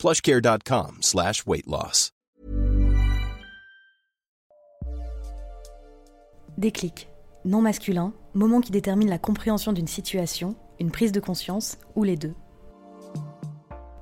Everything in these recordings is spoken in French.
plushcare.com slash weight loss. Déclic. Non masculin, moment qui détermine la compréhension d'une situation, une prise de conscience ou les deux.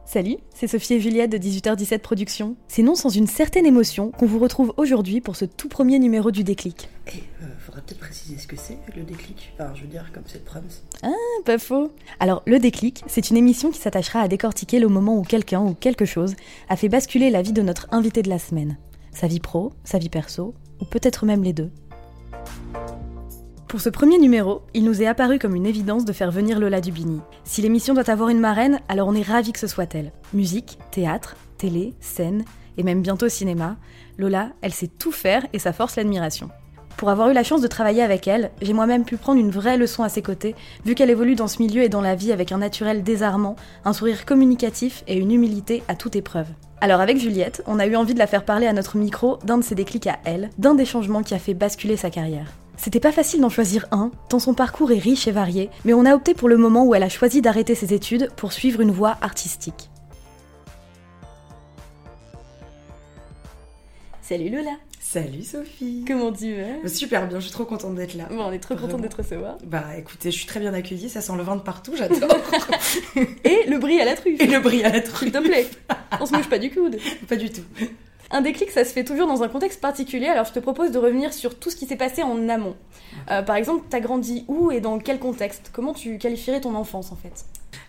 Salut, c'est Sophie et Juliette de 18h17 Productions. C'est non sans une certaine émotion qu'on vous retrouve aujourd'hui pour ce tout premier numéro du Déclic. Et euh, peut-être préciser ce que c'est le déclic. Enfin, je veux dire, comme cette phrase. Ah, pas faux. Alors, le Déclic, c'est une émission qui s'attachera à décortiquer le moment où quelqu'un ou quelque chose a fait basculer la vie de notre invité de la semaine. Sa vie pro, sa vie perso, ou peut-être même les deux. Pour ce premier numéro, il nous est apparu comme une évidence de faire venir Lola Dubini. Si l'émission doit avoir une marraine, alors on est ravis que ce soit elle. Musique, théâtre, télé, scène, et même bientôt cinéma, Lola, elle sait tout faire et ça force l'admiration. Pour avoir eu la chance de travailler avec elle, j'ai moi-même pu prendre une vraie leçon à ses côtés, vu qu'elle évolue dans ce milieu et dans la vie avec un naturel désarmant, un sourire communicatif et une humilité à toute épreuve. Alors avec Juliette, on a eu envie de la faire parler à notre micro d'un de ses déclics à elle, d'un des changements qui a fait basculer sa carrière. C'était pas facile d'en choisir un, tant son parcours est riche et varié, mais on a opté pour le moment où elle a choisi d'arrêter ses études pour suivre une voie artistique. Salut Lola Salut Sophie Comment tu vas? Super bien, je suis trop contente d'être là. Bon, on est trop contente de te recevoir. Bah écoutez, je suis très bien accueillie, ça sent le vin de partout, j'adore. Et le bris à la truffe Et le bris à la truffe. S'il te plaît On se mouche pas du coude Pas du tout. Un déclic, ça se fait toujours dans un contexte particulier, alors je te propose de revenir sur tout ce qui s'est passé en amont. Euh, par exemple, t'as grandi où et dans quel contexte? Comment tu qualifierais ton enfance en fait?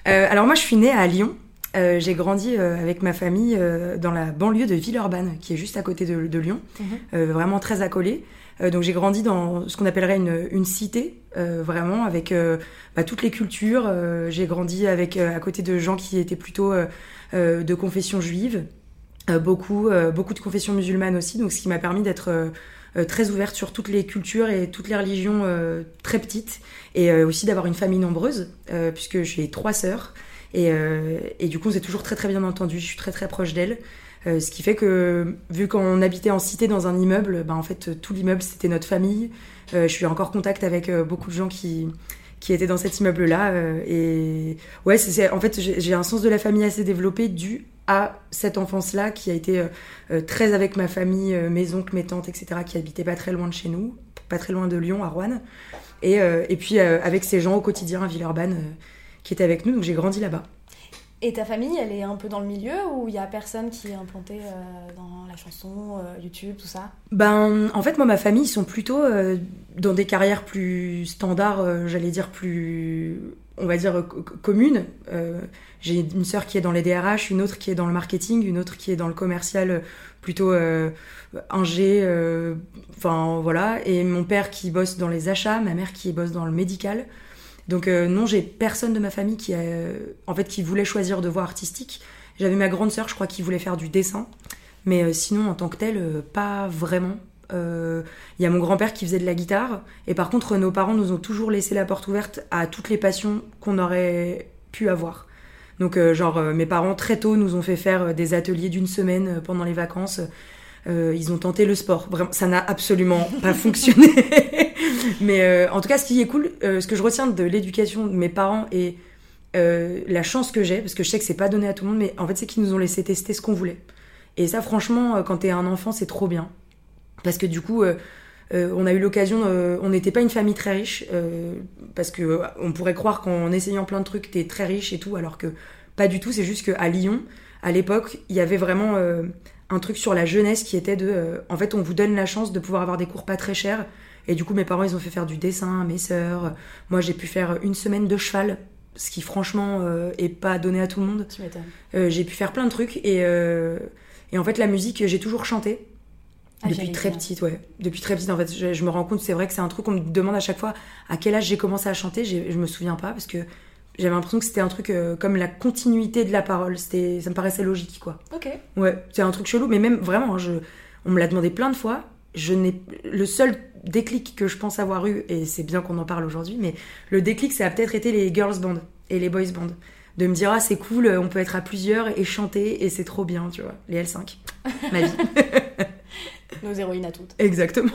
Euh, alors moi je suis née à Lyon. Euh, j'ai grandi euh, avec ma famille euh, dans la banlieue de Villeurbanne, qui est juste à côté de, de Lyon, euh, vraiment très accolée. Euh, donc j'ai grandi dans ce qu'on appellerait une, une cité, euh, vraiment avec euh, bah, toutes les cultures. Euh, j'ai grandi avec euh, à côté de gens qui étaient plutôt euh, euh, de confession juive, euh, beaucoup euh, beaucoup de confession musulmane aussi. Donc ce qui m'a permis d'être très ouverte sur toutes les cultures et toutes les religions euh, très petites, et euh, aussi d'avoir une famille nombreuse, euh, puisque j'ai trois sœurs. Et, euh, et du coup, on s'est toujours très très bien entendu. Je suis très très proche d'elle. Euh, ce qui fait que, vu qu'on habitait en cité dans un immeuble, ben, en fait, tout l'immeuble c'était notre famille. Euh, je suis encore en contact avec euh, beaucoup de gens qui, qui étaient dans cet immeuble-là. euh, et ouais, c'est- en fait, j'ai un sens de la famille assez développé dû à cette enfance-là qui a été euh, très avec ma famille, mes oncles, mes tantes, etc., qui habitaient pas très loin de chez nous, pas très loin de Lyon, à Rouen. Et, euh, et puis euh, avec ces gens au quotidien à Villeurbanne euh, qui étaient avec nous, donc j'ai grandi là-bas. Et ta famille, elle est un peu dans le milieu ou il y a personne qui est implanté euh, dans la chanson, euh, YouTube, tout ça? Ben, en fait, moi, ma famille, ils sont plutôt euh, dans des carrières plus standards, j'allais dire plus, on va dire, co- co- communes. J'ai une sœur qui est dans les DRH, une autre qui est dans le marketing, une autre qui est dans le commercial, plutôt ingé, enfin voilà. Et mon père qui bosse dans les achats, ma mère qui bosse dans le médical. Donc euh, non, j'ai personne de ma famille qui, a, en fait, qui voulait choisir de voie artistique. J'avais ma grande sœur, je crois, qui voulait faire du dessin. Mais euh, sinon, en tant que tel, euh, pas vraiment. Euh, Il y a mon grand-père qui faisait de la guitare. Et par contre, nos parents nous ont toujours laissé la porte ouverte à toutes les passions qu'on aurait pu avoir. Donc, euh, genre, euh, mes parents, très tôt, nous ont fait faire euh, des ateliers d'une semaine euh, pendant les vacances. Euh, ils ont tenté le sport. Vraiment, ça n'a absolument pas fonctionné. Mais euh, en tout cas, ce qui est cool, euh, ce que je retiens de l'éducation de mes parents et la chance que j'ai, parce que je sais que c'est pas donné à tout le monde, mais en fait, c'est qu'ils nous ont laissé tester ce qu'on voulait. Et ça, franchement, quand t'es un enfant, c'est trop bien. Parce que du coup, on a eu l'occasion, on n'était pas une famille très riche, parce que on pourrait croire qu'en essayant plein de trucs, t'es très riche et tout, alors que pas du tout. C'est juste qu'à Lyon, à l'époque, il y avait vraiment un truc sur la jeunesse qui était de, euh, en fait, on vous donne la chance de pouvoir avoir des cours pas très chers. Et du coup, mes parents, ils ont fait faire du dessin, mes sœurs. Moi, j'ai pu faire une semaine de cheval, ce qui franchement euh, est pas donné à tout le monde. Euh, j'ai pu faire plein de trucs et, euh, et en fait la musique j'ai toujours chanté Ah, depuis très petite ouais depuis très petite en fait je, je me rends compte c'est vrai que c'est un truc qu'on me demande à chaque fois à quel âge j'ai commencé à chanter? Je me souviens pas parce que j'avais l'impression que c'était un truc euh, comme la continuité de la parole. C'était, ça me paraissait logique, quoi. Ok. Ouais, c'est un truc chelou, mais même vraiment, je, on me l'a demandé plein de fois. Je n'ai, le seul déclic que je pense avoir eu, et c'est bien qu'on en parle aujourd'hui, mais le déclic, ça a peut-être été les girls band et les boys band. De me dire, ah, c'est cool, on peut être à plusieurs et chanter, et c'est trop bien, tu vois. Les L5, ma vie. Nos héroïnes à toutes. Exactement.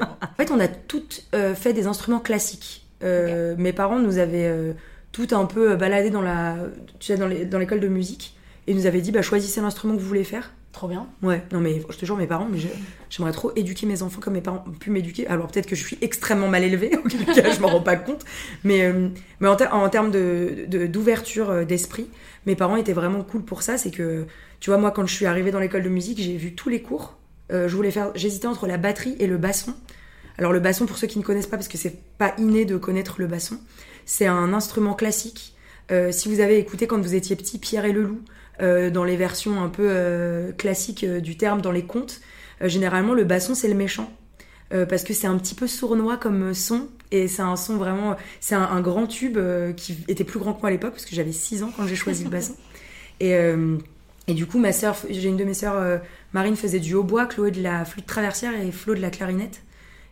en fait, on a toutes euh, fait des instruments classiques. Euh, Mes parents nous avaient euh, toutes un peu baladé dans la, tu sais, dans les- dans l'école de musique et nous avaient dit, bah, choisissez l'instrument que vous voulez faire. Trop bien. Ouais, non mais je te jure, mes parents, mais je- j'aimerais trop éduquer mes enfants comme mes parents ont pu m'éduquer. Alors peut-être que je suis extrêmement mal élevée, auquel cas je m'en rends pas compte. Mais, euh, mais en, ter- en termes de- de- d'ouverture euh, d'esprit, mes parents étaient vraiment cool pour ça. C'est que, tu vois, moi quand je suis arrivée dans l'école de musique, j'ai vu tous les cours. Euh, je voulais faire, j'hésitais entre la batterie et le basson. Alors le basson, pour ceux qui ne connaissent pas, parce que c'est pas inné de connaître le basson, c'est un instrument classique. Euh, si vous avez écouté quand vous étiez petit Pierre et le loup, euh, dans les versions un peu euh, classiques du terme, dans les contes, généralement le basson c'est le méchant. Parce que c'est un petit peu sournois comme son et c'est un son vraiment c'est un, un grand tube qui était plus grand que moi à l'époque parce que j'avais 6 ans quand j'ai choisi le basson et, et du coup ma sœur j'ai une de mes sœurs Marine faisait du hautbois Chloé de la flûte traversière et Flo de la clarinette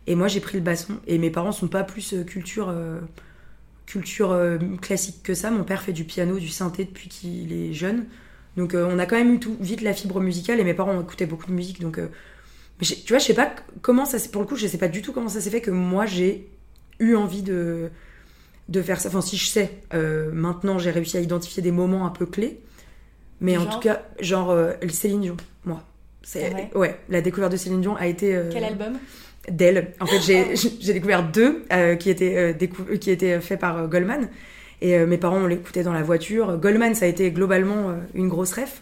et moi j'ai pris le basson et mes parents sont pas plus culture culture euh, classique que ça mon père fait du piano du synthé depuis qu'il est jeune donc euh, on a quand même eu tout vite la fibre musicale et mes parents ont écouté beaucoup de musique donc euh, mais tu vois, je sais pas comment ça s'est. Pour le coup, je sais pas du tout comment ça s'est fait que moi j'ai eu envie de, de faire ça. Enfin, si je sais, maintenant j'ai réussi à identifier des moments un peu clés. Mais en tout cas, genre Céline Dion, moi. C'est, ouais, la découverte de Céline Dion a été. Quel album? D'elle. En fait, Oh. j'ai découvert deux euh, qui étaient euh, décou- qui étaient faits par euh, Goldman. Et euh, mes parents, on l'écoutait dans la voiture. Goldman, ça a été globalement euh, une grosse ref.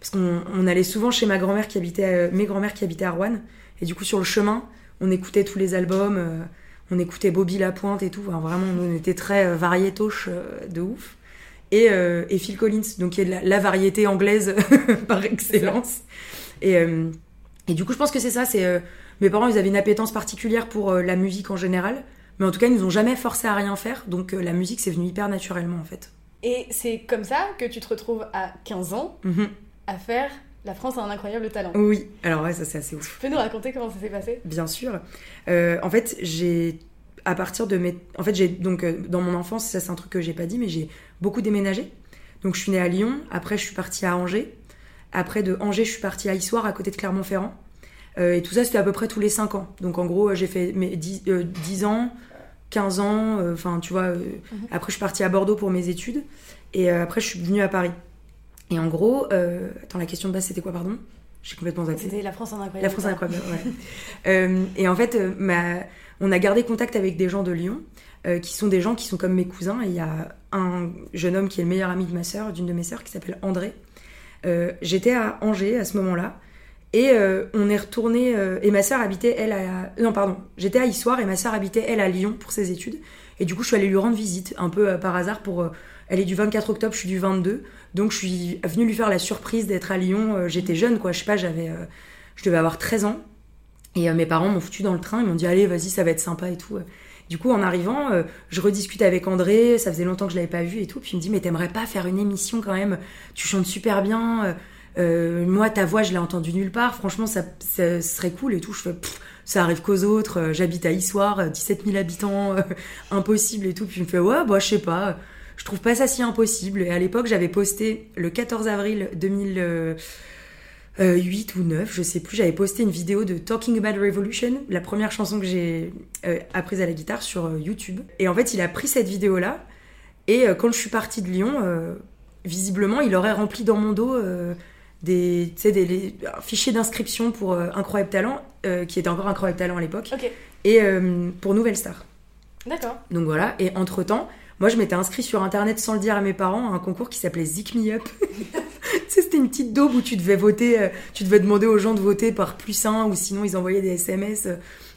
Parce qu'on on allait souvent chez ma grand-mère qui habitait, euh, mes grand-mères qui habitaient à Rouen. Et du coup, sur le chemin, on écoutait tous les albums. euh, on écoutait Bobby Lapointe et tout. Enfin, vraiment, on était très euh, variétoche euh, de ouf. Et, euh, et Phil Collins, donc qui est de la, la variété anglaise par excellence. Et, euh, et du coup, je pense que c'est ça. C'est euh, mes parents, ils avaient une appétence particulière pour euh, la musique en général, mais en tout cas, ils nous ont jamais forcé à rien faire. Donc euh, la musique, c'est venu hyper naturellement en fait. Et c'est comme ça que tu te retrouves à 15 ans Mhm. à faire La France a un incroyable talent. Oui. Alors ouais, ça c'est assez ouf. Tu peux nous raconter comment ça s'est passé? Bien sûr. Euh, en fait, j'ai à partir de mes, en fait, j'ai donc dans mon enfance, ça c'est un truc que j'ai pas dit, mais j'ai beaucoup déménagé. Donc je suis née à Lyon. Après, je suis partie à Angers. Après de Angers, je suis partie à Issoire, à côté de Clermont-Ferrand. Euh, et tout ça, c'était à peu près tous les 5 ans. Donc en gros, euh, j'ai fait mes 10, euh, 10 ans, 15 ans. Enfin, tu vois. euh, Après, je suis partie à Bordeaux pour mes études. Et après, je suis venue à Paris. Et en gros, euh, attends, la question de base, c'était quoi, pardon? J'ai complètement zappé. C'était La France un incroyable La France talent. incroyable, ouais. Euh, et en fait, euh, ma- on a gardé contact avec des gens de Lyon, qui sont des gens qui sont comme mes cousins. Et il y a un jeune homme qui est le meilleur ami de ma sœur, d'une de mes sœurs, qui s'appelle André. J'étais à Angers à ce moment-là. Et euh, on est retourné. euh, et ma sœur habitait, elle, à. Non, pardon. J'étais à Issoire et ma sœur habitait, elle, à Lyon pour ses études. Et du coup, je suis allée lui rendre visite, un peu euh, par hasard, pour. elle est du 24 octobre, je suis du 22. Donc, je suis venue lui faire la surprise d'être à Lyon. J'étais jeune, quoi. Je sais pas, j'avais. je devais avoir 13 ans. Et mes parents m'ont foutu dans le train, ils m'ont dit allez vas-y ça va être sympa et tout. Du coup en arrivant, je rediscute avec André, ça faisait longtemps que je l'avais pas vu et tout, puis il me dit mais t'aimerais pas faire une émission quand même, tu chantes super bien, euh, moi ta voix je l'ai entendue nulle part, franchement ça, serait cool et tout. Je fais ça arrive qu'aux autres, euh, j'habite à Issoire, euh, 17 000 habitants, euh, impossible et tout. Puis il me fait ouais bah je sais pas, je trouve pas ça si impossible. Et à l'époque j'avais posté le 14 avril 2000. euh, euh, 8 ou 9, je sais plus, j'avais posté une vidéo de Talking About Revolution, la première chanson que j'ai euh, apprise à la guitare sur euh, YouTube. Et en fait, il a pris cette vidéo-là, et euh, quand je suis partie de Lyon, euh, visiblement, il aurait rempli dans mon dos euh, des, des les- un fichier d'inscription pour euh, Incroyable Talent, euh, qui était encore Incroyable Talent à l'époque, et euh, pour Nouvelle Star. d'accord. Donc voilà, et entre-temps, moi je m'étais inscrit sur internet sans le dire à mes parents à un concours qui s'appelait Zik Me Up. c'était une petite daube où tu devais voter, tu devais demander aux gens de voter par plus un ou sinon ils envoyaient des SMS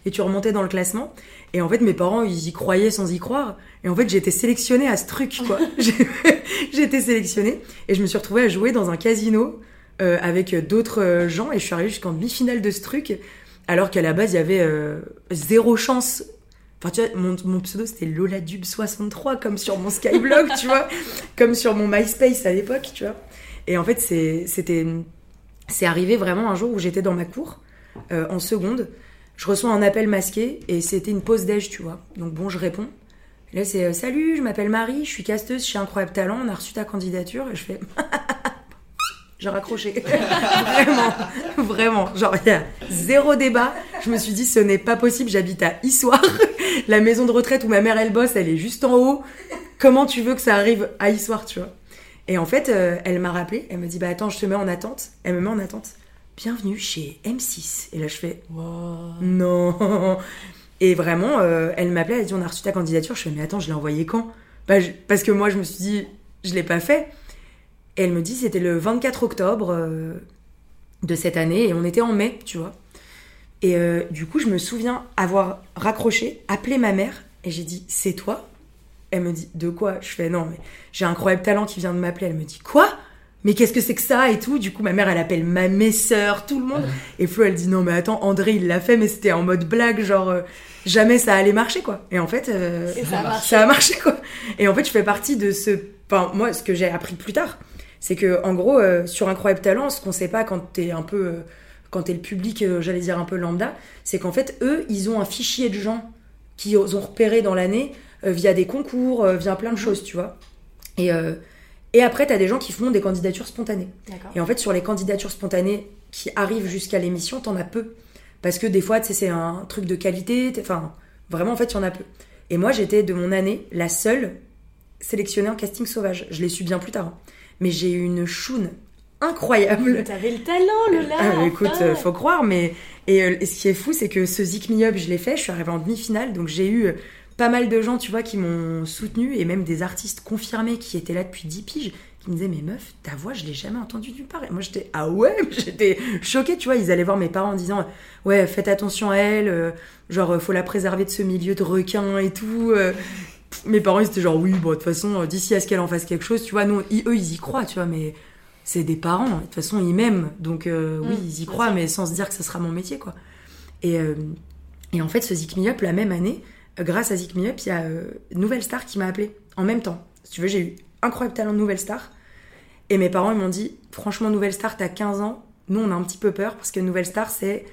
et tu remontais dans le classement. Et en fait, mes parents ils y croyaient sans y croire. Et en fait, j'ai été sélectionnée à ce truc, quoi. J'ai été sélectionnée et je me suis retrouvée à jouer dans un casino euh, avec d'autres gens et je suis arrivée jusqu'en demi-finale de ce truc alors qu'à la base il y avait euh, zéro chance Enfin, tu vois, mon, mon pseudo c'était Lola Dub 63 comme sur mon Skyblog, tu vois, comme sur mon MySpace à l'époque, tu vois. Et en fait, c'était, c'est arrivé vraiment un jour où j'étais dans ma cour euh, en seconde. Je reçois un appel masqué et c'était une pause déj, tu vois. Donc bon, je réponds. Et là, c'est euh, Salut, je m'appelle Marie, je suis casteuse chez Incroyable Talent, on a reçu ta candidature. Et je fais J'ai raccroché. vraiment, vraiment. Genre, il y a zéro débat. Je me suis dit, ce n'est pas possible, j'habite à Issoire. La maison de retraite où ma mère, elle bosse, elle est juste en haut. Comment tu veux que ça arrive à Issoire, tu vois? Et en fait, euh, elle m'a rappelé, elle me dit, bah attends, je te mets en attente. Elle me met en attente. Bienvenue chez M6. Et là, je fais, non. Et vraiment, euh, elle m'appelait, elle a dit, on a reçu ta candidature. Je fais, mais attends, je l'ai envoyée quand? Bah, je- Parce que moi, je me suis dit, je l'ai pas fait. Et elle me dit, c'était le 24 octobre euh, de cette année, et on était en mai, tu vois. Et euh, du coup, je me souviens avoir raccroché, appelé ma mère, et j'ai dit, c'est toi? Elle me dit, de quoi? Je fais, non, mais j'ai un incroyable talent qui vient de m'appeler. Elle me dit, quoi? Mais qu'est-ce que c'est que ça et tout? Du coup, ma mère, elle appelle ma mes sœurs, tout le monde. Et Flo, elle dit non, mais attends, André, il l'a fait, mais c'était en mode blague, genre euh, jamais ça allait marcher, quoi. Et en fait, euh, Et ça a marché. ça a marché, quoi. Et en fait, je fais partie de ce. Enfin, moi, ce que j'ai appris plus tard, c'est que, en gros, euh, sur Incroyable Talent, ce qu'on sait pas quand t'es un peu. euh, quand t'es le public, euh, j'allais dire un peu lambda, c'est qu'en fait, eux, ils ont un fichier de gens qui ont repéré dans l'année euh, via des concours, via plein de choses, tu vois. Et, et après, t'as des gens qui font des candidatures spontanées. Et en fait, sur les candidatures spontanées qui arrivent jusqu'à l'émission, t'en as peu. Parce que des fois, c'est un truc de qualité. Enfin, vraiment, en fait, il y en a peu. Et moi, j'étais de mon année la seule sélectionnée en casting sauvage. Je l'ai su bien plus tard. hein. Mais j'ai eu une choune incroyable. T'avais le talent, Lola Ah, écoute, euh, faut croire, mais. Et, euh, et ce qui est fou, c'est que ce Zik Me Up, je l'ai fait, je suis arrivée en demi-finale, donc j'ai eu euh, pas mal de gens, tu vois, qui m'ont soutenu, et même des artistes confirmés qui étaient là depuis 10 piges, qui me disaient, mais meuf, ta voix, je l'ai jamais entendue nulle part. Et moi, j'étais, ah ouais, j'étais choquée, tu vois, ils allaient voir mes parents en disant, ouais, faites attention à elle, euh, genre, faut la préserver de ce milieu de requins et tout. euh. Mes parents, ils étaient genre, oui, bon, de toute façon, euh, d'ici à ce qu'elle en fasse quelque chose, tu vois, ils- eux, ils y croient, tu vois, mais c'est des parents, de toute façon, ils m'aiment, donc euh, oui, Mm, ils y croient, mais sans se dire que ce sera mon métier, quoi. Et, euh, et en fait, ce Zik Me Up, la même année, grâce à Zik Me Up, il y a euh, Nouvelle Star qui m'a appelé en même temps. Si tu veux, j'ai eu incroyable talent de Nouvelle Star. Et mes parents, ils m'ont dit, franchement, Nouvelle Star, t'as 15 ans. Nous, on a un petit peu peur parce que Nouvelle Star, c'est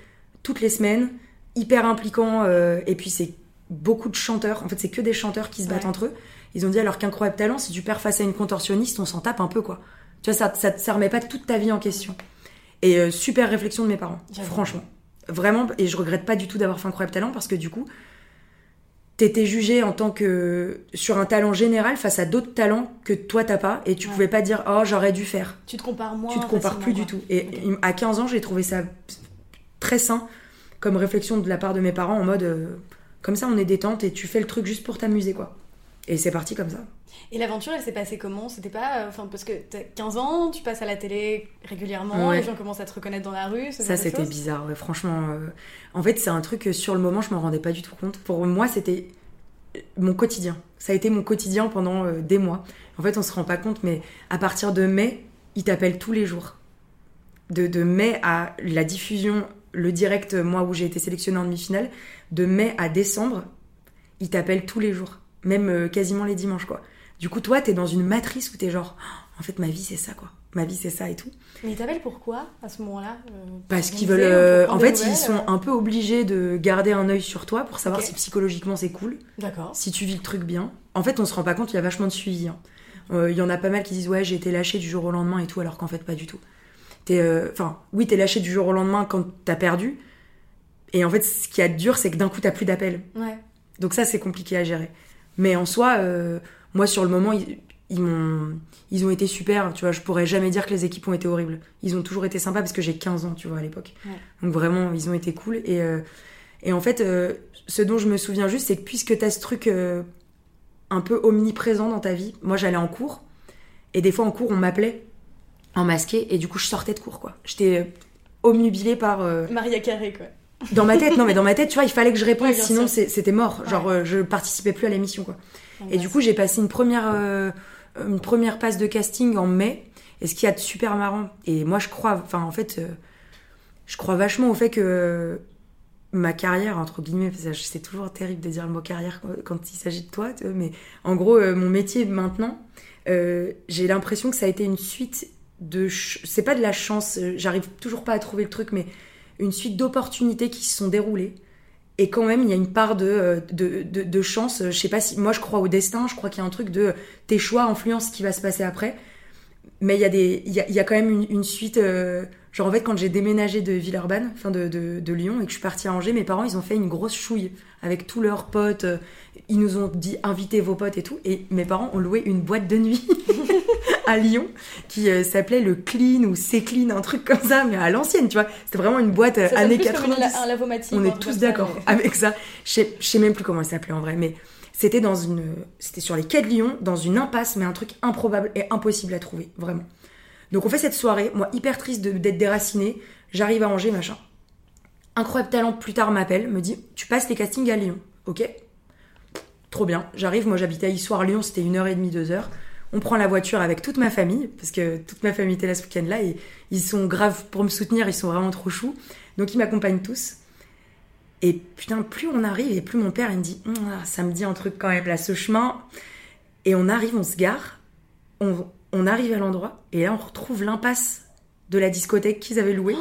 toutes les semaines, hyper impliquant, et puis c'est beaucoup de chanteurs. En fait, c'est que des chanteurs qui se battent Ouais. entre eux. Ils ont dit, alors qu'incroyable talent, si tu perds face à une contorsionniste, on s'en tape un peu, quoi. Tu vois, ça, ça, ça remet pas toute ta vie en question. Et euh, super réflexion de mes parents, franchement. Vraiment, et je regrette pas du tout d'avoir fait incroyable talent parce que du coup, t'étais jugé en tant que sur un talent général face à d'autres talents que toi t'as pas et tu Ouais. pouvais pas dire oh j'aurais dû faire. Tu te compares moins tu te compares plus du tout. Et à 15 ans, j'ai trouvé ça très sain comme réflexion de la part de mes parents en mode euh, comme ça on est détente et tu fais le truc juste pour t'amuser quoi. Et c'est parti comme ça. Et l'aventure, elle s'est passée comment? C'était pas. euh, Enfin, parce que t'as 15 ans, tu passes à la télé régulièrement, Ouais. les gens commencent à te reconnaître dans la rue. Ça, c'était bizarre, ouais, franchement. euh, En fait, c'est un truc que sur le moment, je m'en rendais pas du tout compte. Pour moi, c'était mon quotidien. Ça a été mon quotidien pendant euh, des mois. En fait, on se rend pas compte, mais à partir de mai, ils t'appellent tous les jours. De, de mai à la diffusion, le direct, euh, moi où j'ai été sélectionnée en demi-finale, de mai à décembre, ils t'appellent tous les jours. Même euh, quasiment les dimanches, quoi. Du coup, toi, t'es dans une matrice où t'es genre, Oh, en fait, ma vie, c'est ça, quoi. Ma vie, c'est ça et tout. Mais ils t'appellent pourquoi à ce moment-là euh, Parce qu'ils veulent. euh, en fait, ils sont euh un peu obligés de garder un œil sur toi pour savoir si psychologiquement c'est cool, D'accord. si tu vis le truc bien. En fait, on se rend pas compte, il y a vachement de suivi. hein. Il y en a pas mal qui disent ouais, j'ai été lâché du jour au lendemain et tout, alors qu'en fait, pas du tout. Enfin, oui, t'es lâché du jour au lendemain quand t'as perdu. Et en fait, ce qui est dur, c'est que d'un coup, t'as plus d'appel. Ouais. Donc ça, c'est compliqué à gérer. Mais en soi, euh, moi, sur le moment, ils, ils m'ont, ils ont été super. Tu vois, je pourrais jamais dire que les équipes ont été horribles. Ils ont toujours été sympas parce que j'ai 15 ans, tu vois, à l'époque. Ouais. Donc vraiment, ils ont été cool. Et, euh, et en fait, euh, ce dont je me souviens juste, c'est que puisque t'as ce truc un peu omniprésent dans ta vie, moi, j'allais en cours. Et des fois, en cours, on m'appelait en masqué. Et du coup, je sortais de cours, quoi. J'étais omnubilée par... Maria Carré, quoi. Dans ma tête, non, mais dans ma tête, tu vois, il fallait que je réponde, sinon c'était mort. Ouais. Genre, euh, je participais plus à l'émission, quoi. Et Ouais. du coup, j'ai passé une première, euh, une première passe de casting en mai. Et ce qu'il y a de super marrant, et moi je crois, enfin en fait, euh, je crois vachement au fait que ma carrière, entre guillemets, c'est toujours terrible de dire le mot carrière quand, il s'agit de toi, tu vois, mais en gros, euh, mon métier maintenant, euh, j'ai l'impression que ça a été une suite de. C'est pas de la chance, j'arrive toujours pas à trouver le truc, mais une suite d'opportunités qui se sont déroulées. Et quand même, il y a une part de, euh, de, de, chance. Je sais pas si. Moi, je crois au destin, je crois qu'il y a un truc de tes choix influencent ce qui va se passer après. Mais il y a des, il y a, il y a quand même une, une suite. euh, genre en fait, quand j'ai déménagé de Villeurbanne, enfin de, de, de Lyon, et que je suis partie à Angers, mes parents ils ont fait une grosse chouille avec tous leurs potes. euh, Ils nous ont dit invitez vos potes et tout. Et mes parents ont loué une boîte de nuit à Lyon qui euh, s'appelait le Clean ou C'est Clean, un truc comme ça, mais à l'ancienne, tu vois. C'était vraiment une boîte euh, années plus comme une 90. la- un lavomatique. On est tous d'accord mais- avec ça. Je sais, je sais même plus comment elle s'appelait en vrai, mais c'était dans une, c'était sur les quais de Lyon, dans une impasse, mais un truc improbable et impossible à trouver, vraiment. Donc on fait cette soirée, moi hyper triste d'être déracinée, j'arrive à Angers, machin. Incroyable talent, plus tard m'appelle, me dit, tu passes les castings à Lyon, ok Trop bien, j'arrive, moi j'habitais à Issoire-Lyon, c'était une heure et demie, deux heures. On prend la voiture avec toute ma famille, parce que toute ma famille était là ce week-end-là, et ils sont graves pour me soutenir, ils sont vraiment trop choux. Donc ils m'accompagnent tous. Et putain, plus on arrive et plus mon père il me dit ah, ça me dit un truc quand même là, ce chemin. Et on arrive, on se gare, on, on arrive à l'endroit et là on retrouve l'impasse de la discothèque qu'ils avaient louée.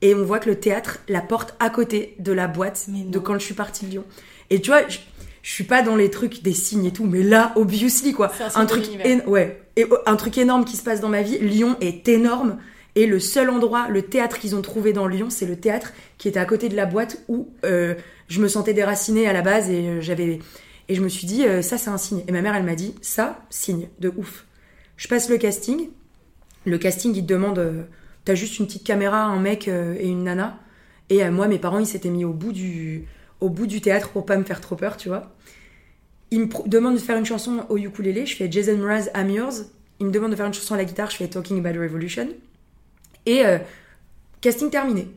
Et on voit que le théâtre, la porte à côté de la boîte de quand je suis partie de Lyon. Et tu vois, je, je suis pas dans les trucs des signes et tout, mais là, obviously quoi. Un truc, ouais, et oh, un truc énorme qui se passe dans ma vie. Lyon est énorme. Et le seul endroit, le théâtre qu'ils ont trouvé dans Lyon, c'est le théâtre qui était à côté de la boîte où euh, je me sentais déracinée à la base et euh, j'avais et je me suis dit euh, ça c'est un signe. Et ma mère elle m'a dit ça signe de ouf. Je passe le casting. Le casting il te demande euh, t'as juste une petite caméra, un mec euh, et une nana. Et euh, moi mes parents ils s'étaient mis au bout du au bout du théâtre pour pas me faire trop peur, tu vois. Ils me demandent de faire une chanson au ukulélé, je fais Jason Mraz I'm Yours. Ils me demandent de faire une chanson à la guitare, je fais Talking About Revolution. Et casting terminé.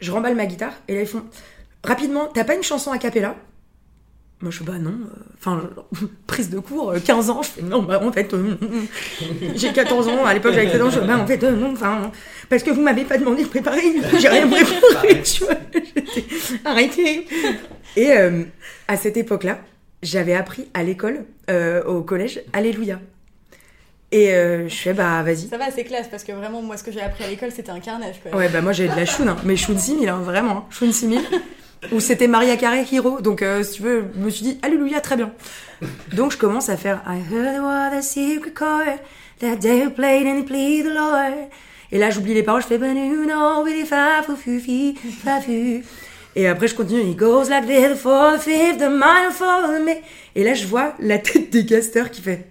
Je remballe ma guitare et là ils font rapidement, t'as pas une chanson a cappella? Moi je fais bah non, euh, enfin prise de cours, euh, 15 ans, je fais non, bah en fait euh, j'ai 14 ans, à l'époque j'avais 14 ans, je fais bah en fait euh, non, enfin parce que vous m'avez pas demandé de préparer, j'ai rien préparé, tu vois, arrêtez. Et euh, à cette époque-là, j'avais appris à l'école, euh, au collège, Alléluia. Et euh, je fais bah vas-y. Ça va, c'est classe parce que vraiment, moi, ce que j'ai appris à l'école, c'était un carnage. Quoi. Ouais, bah moi j'ai de la choune, hein. mais choune 6000, hein, vraiment, hein. choune 6000. Où c'était Maria Carey Hero, donc euh, si tu veux, je me suis dit, Alléluia, très bien. Donc je commence à faire I heard was a secret chord that they played and he pleased the Lord. Et là j'oublie les paroles, je fais But you know, really fa fu fu fi fa fu. Et après je continue, it goes like this, the fourth, the fifth, the minor fall, the mi- Et là je vois la tête des casteurs qui fait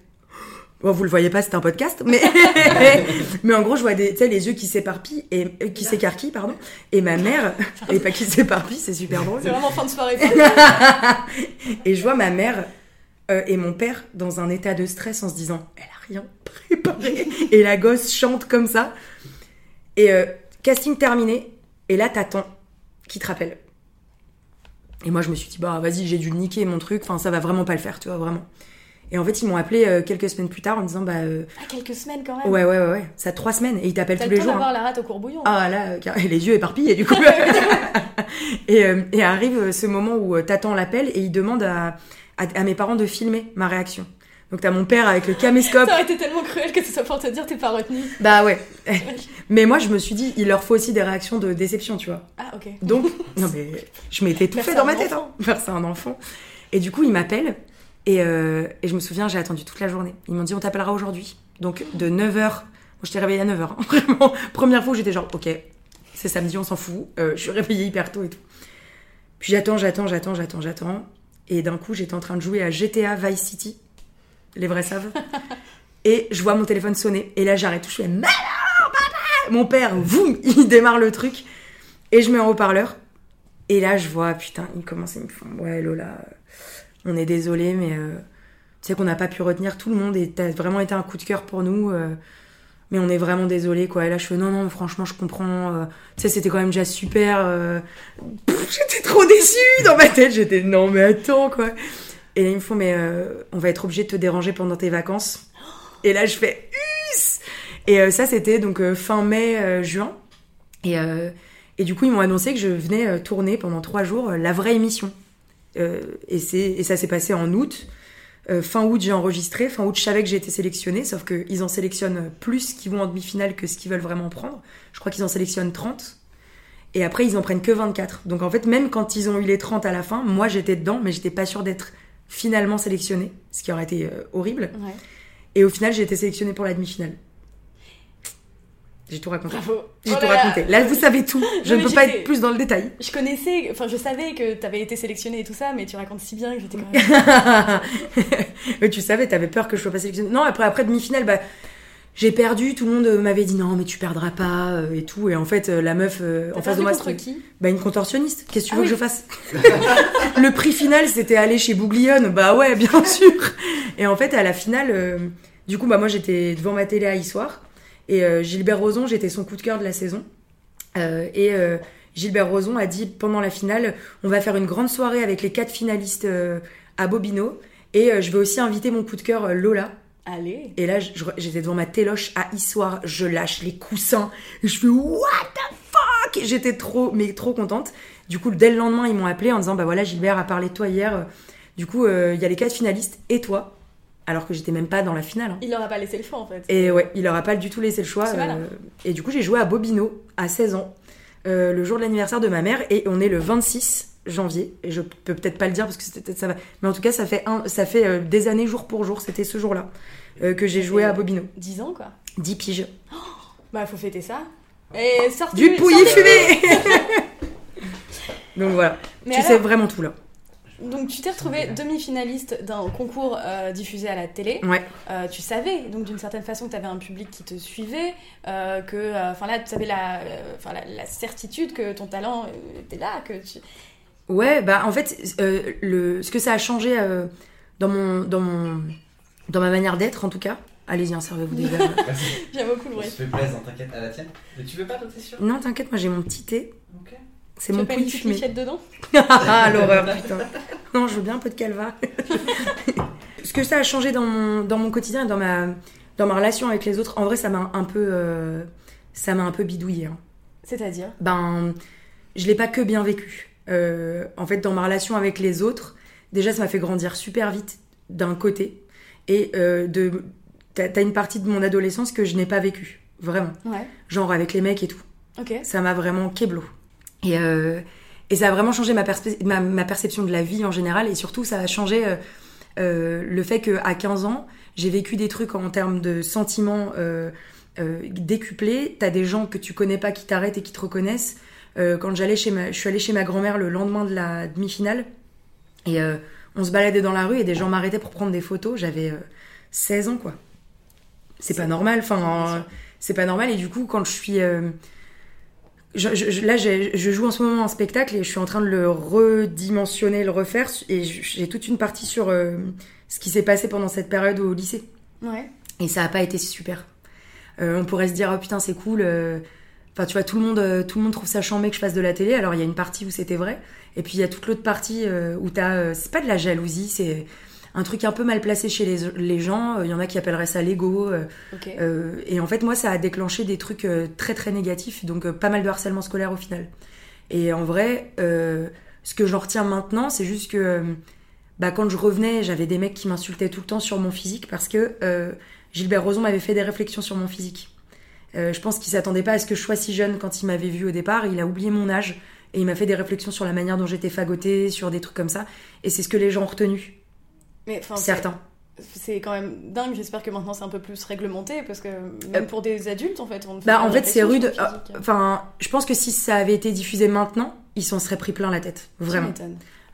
Bon, vous le voyez pas, c'est un podcast, mais mais en gros, je vois des, tu sais, les yeux qui s'éparpillent et euh, qui s'écarquillent, pardon. Et ma mère, et pas qui s'éparpillent, c'est super drôle. C'est vraiment fin de soirée. Et je vois ma mère euh, et mon père dans un état de stress en se disant, elle a rien préparé. Et la gosse chante comme ça. Et euh, casting terminé. Et là, t'attends qui te rappelle. Et moi, je me suis dit, bah vas-y, j'ai dû niquer mon truc. Enfin, ça va vraiment pas le faire, tu vois, vraiment. Et en fait, ils m'ont appelé euh, quelques semaines plus tard en me disant, bah euh, Ah, quelques semaines quand même. ouais, ouais, ouais, ouais, ça a trois semaines. Et ils t'appellent T'as tous le les temps jours. hein. d'avoir la rate au courbouillon. Ah là, car- et les yeux éparpillés du coup. et, euh, et arrive euh, ce moment où euh, t'attends l'appel et il demande à, à, à mes parents de filmer ma réaction. Donc t'as mon père avec le caméscope. Ça aurait été tellement cruel que ce soit pour te dire t'es pas retenu. bah ouais. Mais moi je me suis dit, il leur faut aussi des réactions de déception, tu vois. Ah, ok. Donc, non mais je m'étais tout fait dans ma tête, hein. Faire ça un enfant. Et du coup, il m'appelle et, euh, et je me souviens, j'ai attendu toute la journée. Ils m'ont dit, on t'appellera aujourd'hui. Donc de 9h, moi je t'ai réveillée à 9h, vraiment. Première fois où j'étais genre, ok, c'est samedi, on s'en fout. Euh, je suis réveillée hyper tôt et tout. Puis j'attends, j'attends, j'attends, j'attends, j'attends. Et d'un coup, j'étais en train de jouer à GTA Vice City. Les vrais savent. et je vois mon téléphone sonner. Et là, j'arrête tout. Je fais, papa Mon père, vous, il démarre le truc. Et je mets en haut-parleur. Et là, je vois, putain, ils commencent à me faire, ouais, Lola, on est désolé, mais euh, tu sais qu'on n'a pas pu retenir tout le monde et t'as vraiment été un coup de cœur pour nous. euh, mais on est vraiment désolé, quoi. Et là, je fais, non, non, franchement, je comprends. euh, tu sais, c'était quand même déjà super. euh, j'étais trop déçue dans ma tête. J'étais, non, mais attends, quoi. Et là, ils me font, mais on va être obligé de te déranger pendant tes vacances. Et là, je fais, Us Et ça, c'était donc fin mai, juin. Et, Et du coup, ils m'ont annoncé que je venais tourner pendant trois jours la vraie émission. Euh, et, c'est, et ça s'est passé en août. Euh, fin août, j'ai enregistré. Fin août, je savais que j'ai été sélectionnée, sauf qu'ils en sélectionnent plus qui vont en demi-finale que ce qu'ils veulent vraiment prendre. Je crois qu'ils en sélectionnent 30. Et après, ils en prennent que 24. Donc en fait, même quand ils ont eu les 30 à la fin, moi j'étais dedans, mais j'étais pas sûre d'être finalement sélectionnée, ce qui aurait été euh, horrible. Ouais. Et au final, j'ai été sélectionnée pour la demi-finale. J'ai tout raconté. Bravo. J'ai Oh tout là raconté. Là, vous savez tout. Je Non, ne peux pas être plus dans le détail. Je connaissais, enfin je savais que t'avais été sélectionnée et tout ça, mais tu racontes si bien que j'étais quand même. mais tu savais, t'avais peur que je sois pas sélectionnée. Non, après, après demi-finale, bah, j'ai perdu. Tout le monde euh, m'avait dit non, mais tu perdras pas euh, et tout. Et en fait, euh, la meuf euh, en face de moi, contre qui bah, une contorsionniste. Qu'est-ce que tu Ah veux oui. que je fasse? Le prix final, c'était aller chez Bouglione. Bah ouais, bien sûr. Et en fait, à la finale, du coup, bah moi, j'étais devant ma télé à Issoire. Et euh, Gilbert Rozon, j'étais son coup de cœur de la saison. Euh, et euh, Gilbert Rozon a dit pendant la finale, on va faire une grande soirée avec les quatre finalistes à Bobino. Et je vais aussi inviter mon coup de cœur, Lola. Allez. Et là, j'étais devant ma téloche à Issoire, je lâche les coussins, et je fais What the fuck? J'étais trop, mais trop contente. Du coup, dès le lendemain, ils m'ont appelé en disant Bah voilà, Gilbert a parlé de toi hier. Du coup, euh, il y a les quatre finalistes et toi. Alors que j'étais même pas dans la finale. hein. Il leur a pas laissé le choix en fait. Et ouais, il leur a pas du tout laissé le choix. Malin. et du coup, j'ai joué à Bobino à 16 ans, euh, le jour de l'anniversaire de ma mère, et on est le 26 janvier. Et je peux peut-être pas le dire parce que c'était ça va. Mais en tout cas, ça fait un, ça fait euh, des années jour pour jour. C'était ce jour-là euh, que j'ai joué à Bobino. 10 ans quoi. 10 piges. Bah faut fêter ça. Et sorti Du pouilly fumé Donc voilà, Mais tu alors- sais vraiment tout là. Donc tu t'es retrouvé demi-finaliste d'un concours euh, diffusé à la télé. Ouais. Euh, tu savais donc d'une certaine façon que tu avais un public qui te suivait, euh, que euh, enfin là tu avais la, euh, enfin, la, la certitude que ton talent était là, que tu... Ouais, bah en fait, euh, le, ce que ça a changé euh, dans, mon, dans, mon, dans ma manière d'être en tout cas. Allez-y, hein, servez-vous des verres. j'aime beaucoup le On bruit. se fait plaisir, t'inquiète, à la tienne. Mais tu veux pas, toi, t'es sûr? Non, t'inquiète, moi j'ai mon petit thé. Ok. C'est mon pas une petite dedans Ah, l'horreur, putain. Non, je veux bien un peu de calva. Ce que ça a changé dans mon, dans mon quotidien et dans ma, dans ma relation avec les autres, en vrai, ça m'a un peu, euh, ça m'a un peu bidouillé. hein. C'est-à-dire? Ben, je l'ai pas que bien vécu. Euh, en fait, dans ma relation avec les autres, déjà, ça m'a fait grandir super vite d'un côté. Et euh, de, t'as une partie de mon adolescence que je n'ai pas vécue. Vraiment. Ouais. Genre avec les mecs et tout Ok. ça m'a vraiment keblo. Et, euh, et ça a vraiment changé ma, ma, ma perception de la vie en général. Et surtout, ça a changé euh, euh, le fait qu'à 15 ans, j'ai vécu des trucs en termes de sentiments euh, euh, décuplés. T'as des gens que tu connais pas qui t'arrêtent et qui te reconnaissent. Euh, quand j'allais chez ma, je suis allée chez ma grand-mère le lendemain de la demi-finale. Et euh, on se baladait dans la rue et des gens m'arrêtaient pour prendre des photos. J'avais euh, 16 ans, quoi. C'est pas normal. Enfin, c'est pas normal. Et du coup, quand je suis... je- je- je- là, je joue en ce moment un spectacle et je suis en train de le redimensionner, le refaire. Et j'ai toute une partie sur euh, ce qui s'est passé pendant cette période au lycée. Ouais. Et ça a pas été super. Euh, on pourrait se dire, oh putain, c'est cool. euh, Enfin, tu vois, tout le monde, tout le monde trouve ça chambé que je fasse de la télé. Alors, il y a une partie où c'était vrai. Et puis, il y a toute l'autre partie où t'as. c'est pas de la jalousie, c'est un truc un peu mal placé chez les, les gens. Il y en a qui appelleraient ça l'ego. euh, euh, et en fait, moi, ça a déclenché des trucs euh, très très négatifs, donc euh, pas mal de harcèlement scolaire au final. Et en vrai, euh, ce que j'en retiens maintenant, c'est juste que euh, bah, quand je revenais, j'avais des mecs qui m'insultaient tout le temps sur mon physique parce que euh, Gilbert Rozon m'avait fait des réflexions sur mon physique. Euh, je pense qu'il s'attendait pas à ce que je sois si jeune quand il m'avait vu au départ. Il a oublié mon âge et il m'a fait des réflexions sur la manière dont j'étais fagotée, sur des trucs comme ça. Et c'est ce que les gens ont retenu, Mais certains. c'est quand même dingue. J'espère que maintenant c'est un peu plus réglementé parce que même Euh, pour des adultes en fait, on Bah en fait c'est rude. physique. Enfin, je pense que si ça avait été diffusé maintenant, il s'en serait pris plein la tête. Vraiment,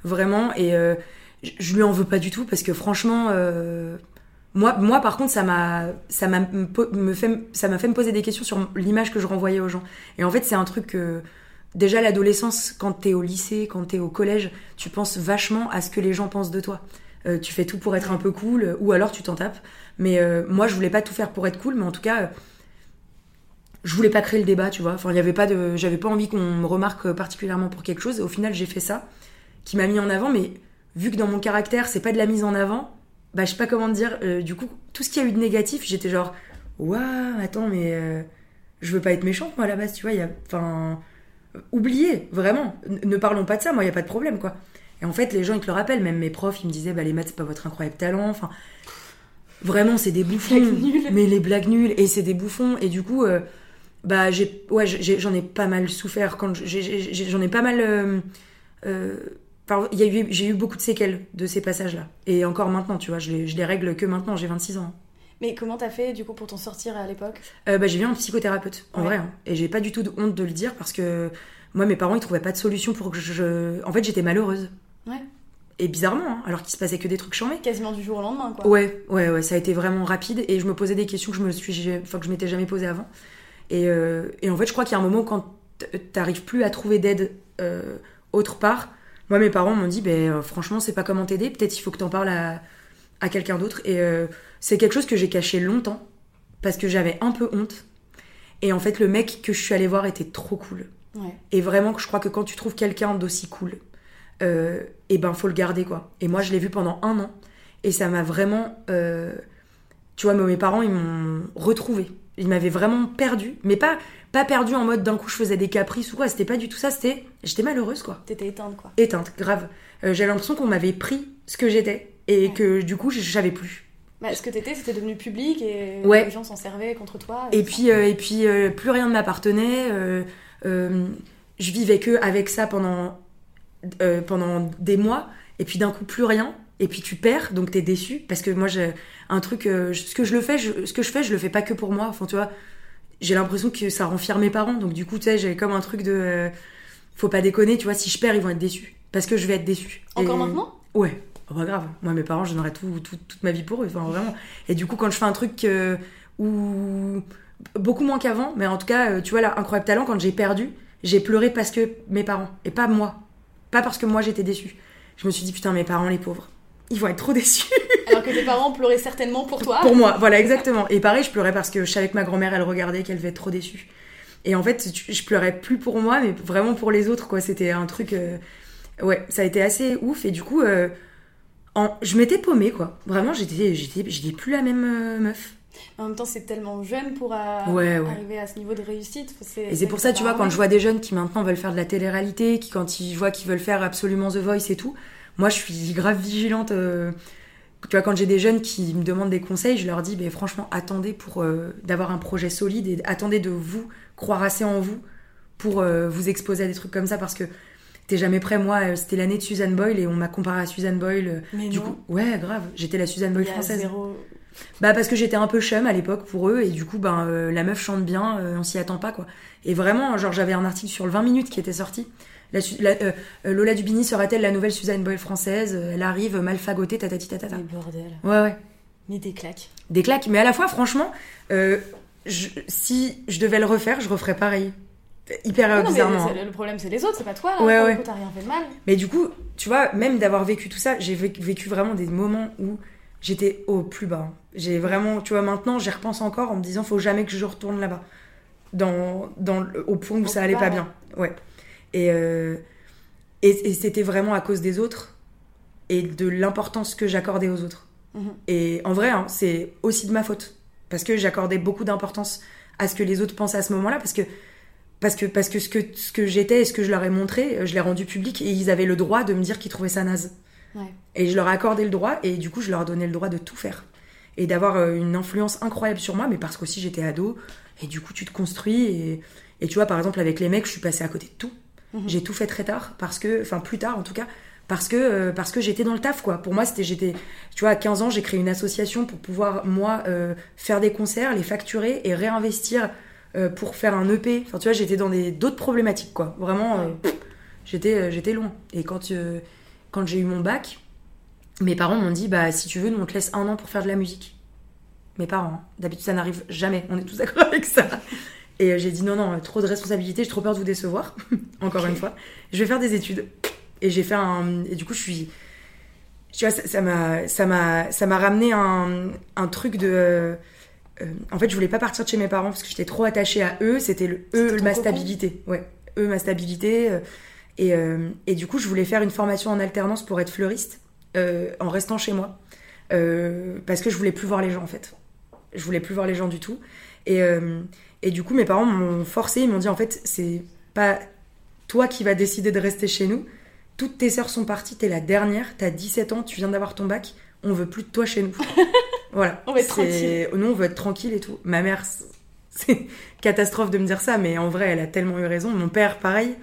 vraiment. Et euh, je- lui en veux pas du tout parce que franchement, euh, moi, moi par contre, ça m'a, ça m'a me fait, ça m'a fait me poser des questions sur l'image que je renvoyais aux gens. Et en fait, c'est un truc que déjà l'adolescence, quand t'es au lycée, quand t'es au collège, tu penses vachement à ce que les gens pensent de toi. Euh, tu fais tout pour être un peu cool, ou alors tu t'en tapes. Mais euh, moi, je voulais pas tout faire pour être cool, mais en tout cas, je voulais pas créer le débat, tu vois. Enfin, il y avait pas j'avais pas envie qu'on me remarque particulièrement pour quelque chose. Au final, j'ai fait ça, qui m'a mis en avant. Mais vu que dans mon caractère, c'est pas de la mise en avant, bah, je sais pas comment te dire. euh, du coup, tout ce qu'il y a eu de négatif, j'étais genre, waouh, attends, mais euh, je veux pas être méchante moi à la base, tu vois. enfin, oubliez, vraiment. Ne parlons pas de ça, moi, y a pas de problème, quoi. Et en fait, les gens, ils te le rappellent. Même mes profs, ils me disaient, bah, les maths, c'est pas votre incroyable talent. Enfin, vraiment, c'est des bouffons. Nulles. Mais les blagues nulles, et c'est des bouffons. Et du coup, euh, bah, j'ai, ouais, j'en ai pas mal souffert. Quand j'en ai pas mal. euh, euh, j'ai eu beaucoup de séquelles de ces passages-là. Et encore maintenant, tu vois, je les, je les règle que maintenant, j'ai 26 ans. Mais comment t'as fait du coup pour t'en sortir à l'époque? Euh, bah, j'ai vu un psychothérapeute, en Ouais. vrai. hein. Et j'ai pas du tout de honte de le dire parce que moi, mes parents, ils trouvaient pas de solution pour que je. En fait, j'étais malheureuse. Ouais. Et bizarrement, hein, alors qu'il se passait que des trucs chambés. Quasiment du jour au lendemain quoi. Ouais, ouais, ouais, ça a été vraiment rapide et je me posais des questions que je me suis, enfin, que je m'étais jamais posées avant. Et, euh, et en fait, je crois qu'il y a un moment quand t'arrives plus à trouver d'aide euh, autre part. Moi, mes parents m'ont dit, ben euh, franchement, c'est pas comment t'aider. Peut-être il faut que t'en parles à, à quelqu'un d'autre. Et euh, c'est quelque chose que j'ai caché longtemps parce que j'avais un peu honte. Et en fait, le mec que je suis allée voir était trop cool. Ouais. Et vraiment, je crois que quand tu trouves quelqu'un d'aussi cool, euh, et ben faut le garder quoi. Et moi, je l'ai vu pendant un an, et ça m'a vraiment, euh, tu vois, mes parents ils m'ont retrouvé. Ils m'avaient vraiment perdu, mais pas pas perdu en mode d'un coup je faisais des caprices ou quoi. C'était pas du tout ça. C'était, j'étais malheureuse quoi, T'étais éteinte quoi. éteinte, grave. Euh, J'avais l'impression qu'on m'avait pris ce que j'étais et Ouais. que du coup je savais plus. Bah, ce que t'étais c'était devenu public et Ouais. les gens s'en servaient contre toi. Et puis, euh, et puis euh, plus rien ne m'appartenait. euh, je vivais que avec ça pendant, euh, pendant des mois. Et puis d'un coup, plus rien. Et puis tu perds, donc t'es déçu. Parce que moi, j'ai un truc. euh, ce, que je le fais, je, ce que je fais, je le fais pas que pour moi. Enfin, tu vois, j'ai l'impression que ça rend fier mes parents. Donc du coup, tu sais, j'ai comme un truc de. euh, faut pas déconner, tu vois, si je perds, ils vont être déçus. Parce que je vais être déçu. Encore Et- maintenant? Ouais, oh, pas grave. Moi, mes parents, je donnerais tout, tout- toute ma vie pour eux, enfin, vraiment. Et du coup, quand je fais un truc euh, où. Beaucoup moins qu'avant, mais en tout cas, tu vois, là, Incroyable Talent, quand j'ai perdu, j'ai pleuré parce que mes parents, et pas moi. Pas parce que moi j'étais déçue. Je me suis dit, putain, mes parents, les pauvres, ils vont être trop déçus. Alors que tes parents pleuraient certainement pour toi. pour moi, voilà, exactement. Et pareil, je pleurais parce que je savais que ma grand-mère, elle regardait, qu'elle devait être trop déçue. Et en fait, je pleurais plus pour moi, mais vraiment pour les autres, quoi. C'était un truc. euh, Ouais, ça a été assez ouf. Et du coup, euh, en... je m'étais paumée, quoi. Vraiment, j'étais, j'étais, j'étais plus la même euh, meuf. En même temps, c'est tellement jeune pour euh, Ouais, ouais. arriver à ce niveau de réussite. Et c'est pour ça, tu vois, quand je vois des jeunes qui maintenant veulent faire de la télé-réalité, qui quand ils voient qu'ils veulent faire absolument The Voice et tout, moi je suis grave vigilante. euh, Tu vois, quand j'ai des jeunes qui me demandent des conseils, je leur dis, ben franchement, attendez pour euh, d'avoir un projet solide et attendez de vous croire assez en vous pour euh, vous exposer à des trucs comme ça parce que t'es jamais prêt. Moi, c'était l'année de Suzanne Boyle et on m'a comparé à Suzanne Boyle. Mais du non. coup, ouais, grave, j'étais la Suzanne Boyle française. zéro. Bah parce que j'étais un peu chum à l'époque pour eux et du coup ben euh, la meuf chante bien, euh, on s'y attend pas quoi. Et vraiment genre j'avais un article sur le 20 minutes qui était sorti. La, euh, Lola Dubini sera-t-elle la nouvelle Suzanne Boyle française? Elle arrive mal fagotée tatati tatata. Mais bordel. Ouais ouais. Mais des claques. Des claques mais à la fois franchement je- si je devais le refaire, je referais pareil. Hyper non, mais bizarrement. hein. le problème, c'est les autres, c'est pas toi. Là, Ouais, ouais. T'as rien fait de mal? Mais du coup, tu vois, même d'avoir vécu tout ça, j'ai vécu, vécu vraiment des moments où j'étais au plus bas. J'ai vraiment, tu vois, maintenant, j'y repense encore en me disant, faut jamais que je retourne là-bas. Dans, dans au point où Au ça allait bas, pas bien. Ouais. Et, euh, et, et c'était vraiment à cause des autres et de l'importance que j'accordais aux autres. Mhm. Et en vrai, hein, c'est aussi de ma faute. Parce que j'accordais beaucoup d'importance à ce que les autres pensaient à ce moment-là. Parce que, parce que, parce que ce que, ce que j'étais et ce que je leur ai montré, euh, je l'ai rendu public et ils avaient le droit de me dire qu'ils trouvaient ça naze. Ouais. Et je leur ai accordé le droit et du coup, je leur ai donné le droit de tout faire. Et d'avoir euh, une influence incroyable sur moi, mais parce qu'aussi j'étais ado. Et du coup, tu te construis. Et, et tu vois, par exemple, avec les mecs, je suis passée à côté de tout. Mhm. J'ai tout fait très tard, parce que, enfin plus tard en tout cas, parce que, euh, parce que j'étais dans le taf quoi. Pour moi, c'était, j'étais, tu vois, à 15 ans, j'ai créé une association pour pouvoir, moi, euh, faire des concerts, les facturer et réinvestir euh, pour faire un EP. Enfin, tu vois, j'étais dans des, d'autres problématiques quoi. Vraiment, j'étais, j'étais loin. Et quand, quand j'ai eu mon bac, mes parents m'ont dit, bah, si tu veux, nous on te laisse un an pour faire de la musique. Mes parents, hein. d'habitude ça n'arrive jamais, on est tous d'accord avec ça. Et euh, j'ai dit non, non, trop de responsabilités, j'ai trop peur de vous décevoir, encore une fois. Je vais faire des études. Et j'ai fait un. Et du coup, je suis. Tu vois, ça m'a ça m'a ça m'a ramené un, un truc de. euh, euh, en fait, je voulais pas partir de chez mes parents parce que j'étais trop attachée à eux. C'était le, eux ma stabilité. Ouais, eux ma stabilité. Euh, et, et du coup, je voulais faire une formation en alternance pour être fleuriste euh, en restant chez moi. Euh, parce que je voulais plus voir les gens en fait. Je voulais plus voir les gens du tout. Et, et du coup, mes parents m'ont forcé, ils m'ont dit en fait, c'est pas toi qui vas décider de rester chez nous. Toutes tes sœurs sont parties, t'es la dernière, t'as 17 ans, tu viens d'avoir ton bac, on veut plus de toi chez nous. voilà. On veut être tranquille. Nous, on veut être tranquille et tout. Ma mère, c'est catastrophe de me dire ça, mais en vrai, elle a tellement eu raison. Mon père, pareil.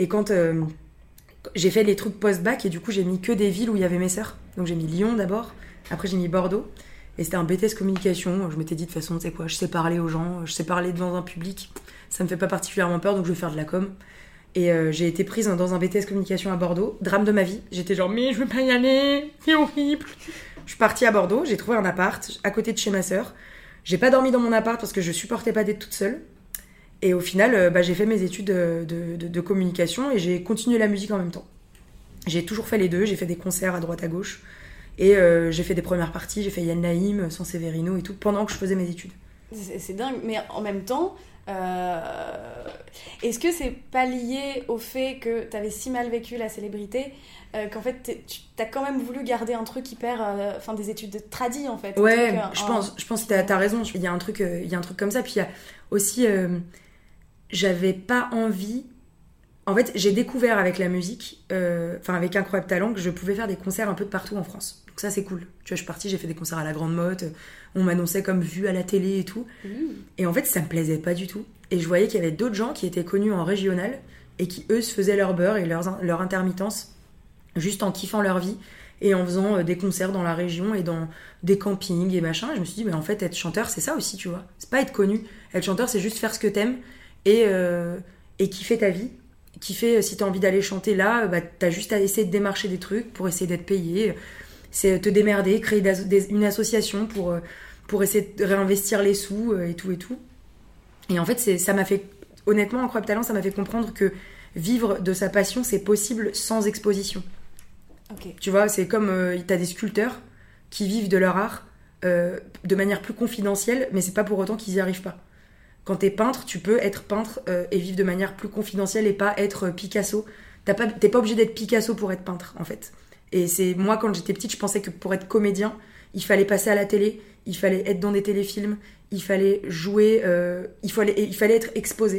Et quand euh, j'ai fait les trucs post-bac, et du coup, j'ai mis que des villes où il y avait mes sœurs. Donc j'ai mis Lyon d'abord, après j'ai mis Bordeaux. Et c'était un BTS communication. Je m'étais dit de toute façon, tu sais quoi, je sais parler aux gens, je sais parler devant un public. Ça me fait pas particulièrement peur, donc je vais faire de la com. Et euh, j'ai été prise dans un BTS communication à Bordeaux. Drame de ma vie. J'étais genre, mais je veux pas y aller, c'est horrible. Je suis partie à Bordeaux, j'ai trouvé un appart à côté de chez ma sœur. J'ai pas dormi dans mon appart parce que je supportais pas d'être toute seule. Et au final, euh, bah, j'ai fait mes études de, de- communication et j'ai continué la musique en même temps. J'ai toujours fait les deux, j'ai fait des concerts à droite à gauche. Et euh, j'ai fait des premières parties, j'ai fait Yann Naïm, San Severino et tout, pendant que je faisais mes études. C'est dingue, mais en même temps, euh, est-ce que c'est pas lié au fait que t'avais si mal vécu la célébrité euh, qu'en fait t'es- tu as quand même voulu garder un truc hyper, euh, enfin des études de tradi en fait. Ouais, truc, euh, je pense, je pense que t'as as raison. Il y a un truc, euh, il y a un truc comme ça. Puis il y a aussi, euh, j'avais pas envie. En fait, j'ai découvert avec la musique, euh, enfin avec Incroyable Talent, que je pouvais faire des concerts un peu de partout en France. Donc ça, c'est cool. Tu vois, je suis partie, j'ai fait des concerts à la Grande Motte. On m'annonçait comme vue à la télé et tout. Mmh. Et en fait, ça me plaisait pas du tout. Et je voyais qu'il y avait d'autres gens qui étaient connus en régional et qui, eux, se faisaient leur beurre et leur, leur intermittence juste en kiffant leur vie et en faisant euh, des concerts dans la région et dans des campings et machin. Et je me suis dit, mais en fait, être chanteur, c'est ça aussi, tu vois. C'est pas être connu. Être chanteur, c'est juste faire ce que t'aimes et, euh, et kiffer ta vie. Kiffer, euh, si t'as envie d'aller chanter là, euh, bah, t'as juste à essayer de démarcher des trucs pour essayer d'être payé. C'est te démerder, créer des- une association pour, euh, pour essayer de réinvestir les sous euh, et tout et tout. Et en fait, ça m'a fait, honnêtement, Incroyable Talent, ça m'a fait comprendre que vivre de sa passion, c'est possible sans exposition. Tu vois, c'est comme euh, t'as des sculpteurs qui vivent de leur art euh, de manière plus confidentielle, mais c'est pas pour autant qu'ils y arrivent pas. Quand t'es peintre, tu peux être peintre euh, et vivre de manière plus confidentielle et pas être euh, Picasso. T'as pas- T'es pas, obligé d'être Picasso pour être peintre, en fait. Et c'est moi, quand j'étais petite, je pensais que pour être comédien, il fallait passer à la télé, il fallait être dans des téléfilms, il fallait jouer, euh, il, fallait, il fallait être exposé.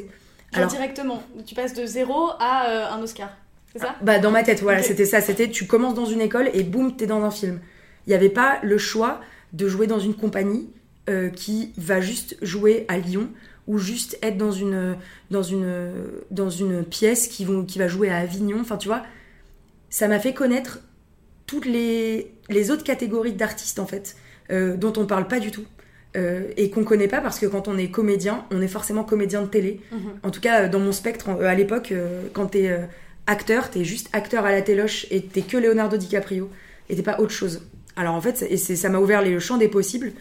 Genre Alors- directement, tu passes de zéro à euh, un Oscar, c'est ça? Bah dans ma tête, voilà, c'était ça. C'était tu commences dans une école et boum, t'es dans un film. Il n'y avait pas le choix de jouer dans une compagnie euh, qui va juste jouer à Lyon ou juste être dans une dans une dans une pièce qui vont qui va jouer à Avignon. Enfin, tu vois, ça m'a fait connaître toutes les les autres catégories d'artistes en fait euh, dont on parle pas du tout. euh, et qu'on connaît pas parce que quand on est comédien, on est forcément comédien de télé. Mhm. En tout cas, dans mon spectre, euh, à l'époque, quand t'es euh, acteur, t'es juste acteur à la téloche et t'es que Leonardo DiCaprio et t'es pas autre chose. Alors en fait, et ça m'a ouvert les champs des possibles.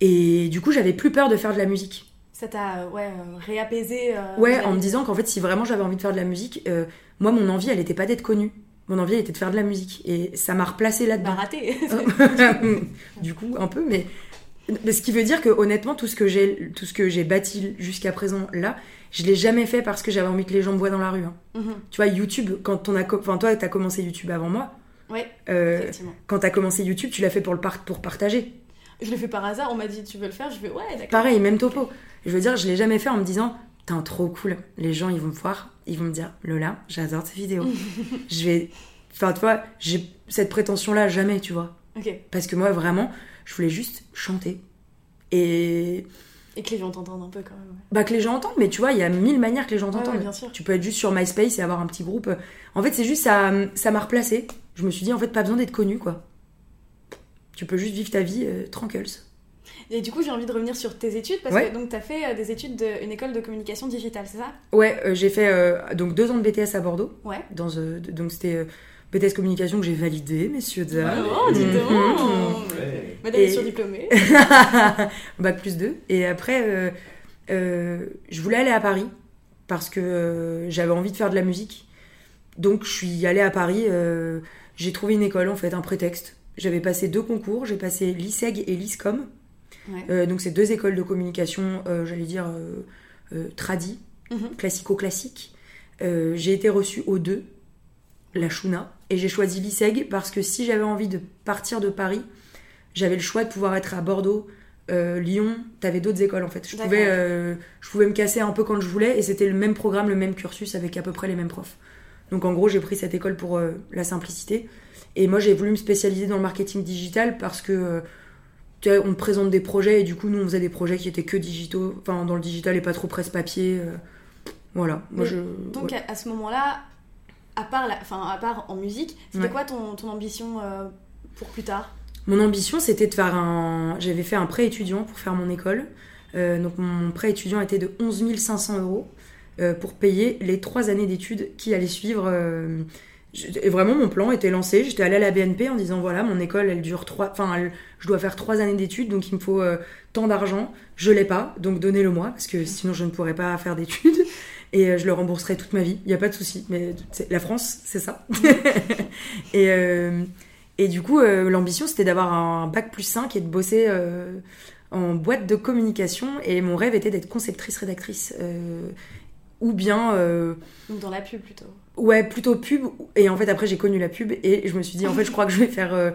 Et du coup, j'avais plus peur de faire de la musique. Ça t'a euh, ouais, euh, réapaisé euh, Ouais, en me disant qu'en fait, si vraiment j'avais envie de faire de la musique, moi, mon envie, elle était pas d'être connue. Mon envie, elle était de faire de la musique. Et ça m'a replacé Bah là-dedans. raté du coup, un peu, mais, mais ce qui veut dire que honnêtement, tout ce que j'ai, tout ce que j'ai bâti jusqu'à présent là, je l'ai jamais fait parce que j'avais envie que les gens me voient dans la rue. hein. Mhm. Tu vois, YouTube, quand on a, enfin toi, t'as commencé YouTube avant moi. Ouais, Euh, effectivement. quand t'as commencé YouTube, tu l'as fait pour le par- pour partager. Je l'ai fait par hasard, on m'a dit tu veux le faire, je vais ouais, d'accord. Pareil, même topo. Je veux dire, je l'ai jamais fait en me disant, t'es trop cool. Les gens, ils vont me voir, ils vont me dire, Lola, j'adore tes vidéos. je vais, enfin, tu vois, j'ai cette prétention-là jamais, tu vois. Ok. Parce que moi, vraiment, je voulais juste chanter. Et Et que les gens t'entendent un peu quand même. ouais. bah que les gens entendent, mais tu vois, il y a mille manières que les gens Ouais, t'entendent. ouais, bien sûr. Tu peux être juste sur MySpace et avoir un petit groupe. En fait, c'est juste ça, ça m'a replacé. Je me suis dit, en fait, pas besoin d'être connu, quoi. Tu peux juste vivre ta vie euh, tranquille. Et du coup, j'ai envie de revenir sur tes études parce Ouais. que donc t'as fait euh, des études d'une école de communication digitale, c'est ça? Ouais, euh, j'ai fait euh, donc deux ans de BTS à Bordeaux. Ouais. Dans, donc c'était BTS communication que j'ai validé, messieurs dames. Oh, dis donc Mhm. Ouais. Madame Et- est surdiplômée. Bac plus 2. Et après, je voulais aller à Paris parce que j'avais envie de faire de la musique. Donc je suis allée à Paris. euh, j'ai trouvé une école, en fait, un prétexte. J'avais passé deux concours. J'ai passé l'ISEG et l'ISCOM. Ouais. Euh, donc c'est deux écoles de communication, euh, j'allais dire, euh, euh, tradi, Mhm. classico-classique. Euh, j'ai été reçue aux deux, la Shuna, et j'ai choisi l'ISEG parce que si j'avais envie de partir de Paris, j'avais le choix de pouvoir être à Bordeaux euh, Lyon, t'avais d'autres écoles en fait. Je pouvais, euh, je pouvais me casser un peu quand je voulais et c'était le même programme, le même cursus avec à peu près les mêmes profs. Donc en gros, j'ai pris cette école pour euh, la simplicité. Et moi, j'ai voulu me spécialiser dans le marketing digital parce que tu vois, on te présente des projets et du coup, nous, on faisait des projets qui étaient que digitaux, enfin dans le digital et pas trop presse-papier. euh, voilà. Moi, Mais je. Donc ouais. à, à ce moment-là, à part, la, à part en musique, c'était Ouais. quoi ton, ton ambition euh, pour plus tard? Mon ambition, c'était de faire un. J'avais fait un prêt étudiant pour faire mon école. Euh, donc mon prêt étudiant était de 11 500 euros pour payer les trois années d'études qui allaient suivre. Et vraiment, mon plan était lancé. J'étais allée à la BNP en disant voilà, mon école, elle dure trois. Enfin, elle- je dois faire trois années d'études, donc il me faut euh, tant d'argent. Je l'ai pas, donc donnez-le moi, parce que sinon je ne pourrais pas faire d'études. Et euh, je le rembourserai toute ma vie. Il n'y a pas de souci. Mais la France, c'est ça. et, euh, et du coup, l'ambition, c'était d'avoir un bac plus 5 et de bosser en boîte de communication. Et mon rêve était d'être conceptrice-rédactrice. ou bien, dans la pub plutôt. Ouais, plutôt pub. Et en fait, après, j'ai connu la pub et je me suis dit, en fait, je crois que je vais faire. euh,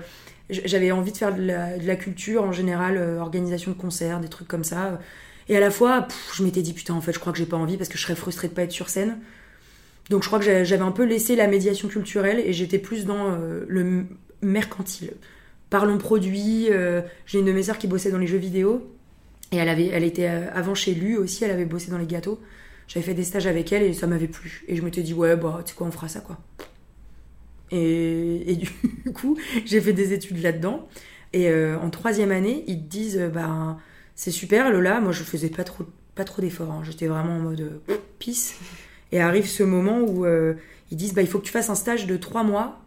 J'avais envie de faire de la, culture en général, euh, organisation de concerts, des trucs comme ça. Et à la fois, je m'étais dit, putain, en fait, je crois que j'ai pas envie parce que je serais frustrée de pas être sur scène. Donc je crois que j'avais un peu laissé la médiation culturelle et j'étais plus dans euh, le mercantile. Parlons produits. j'ai une de mes sœurs qui bossait dans les jeux vidéo et elle avait, elle était avant chez Lu aussi, elle avait bossé dans les gâteaux. J'avais fait des stages avec elle et ça m'avait plu. Et je m'étais dit ouais bah tu sais quoi on fera ça quoi. Et, et du coup j'ai fait des études là-dedans. Et euh, en troisième année ils te disent bah c'est super Lola. Moi je faisais pas trop pas trop d'efforts. hein. J'étais vraiment en mode euh, pisse. Et arrive ce moment où euh, ils disent bah il faut que tu fasses un stage de trois mois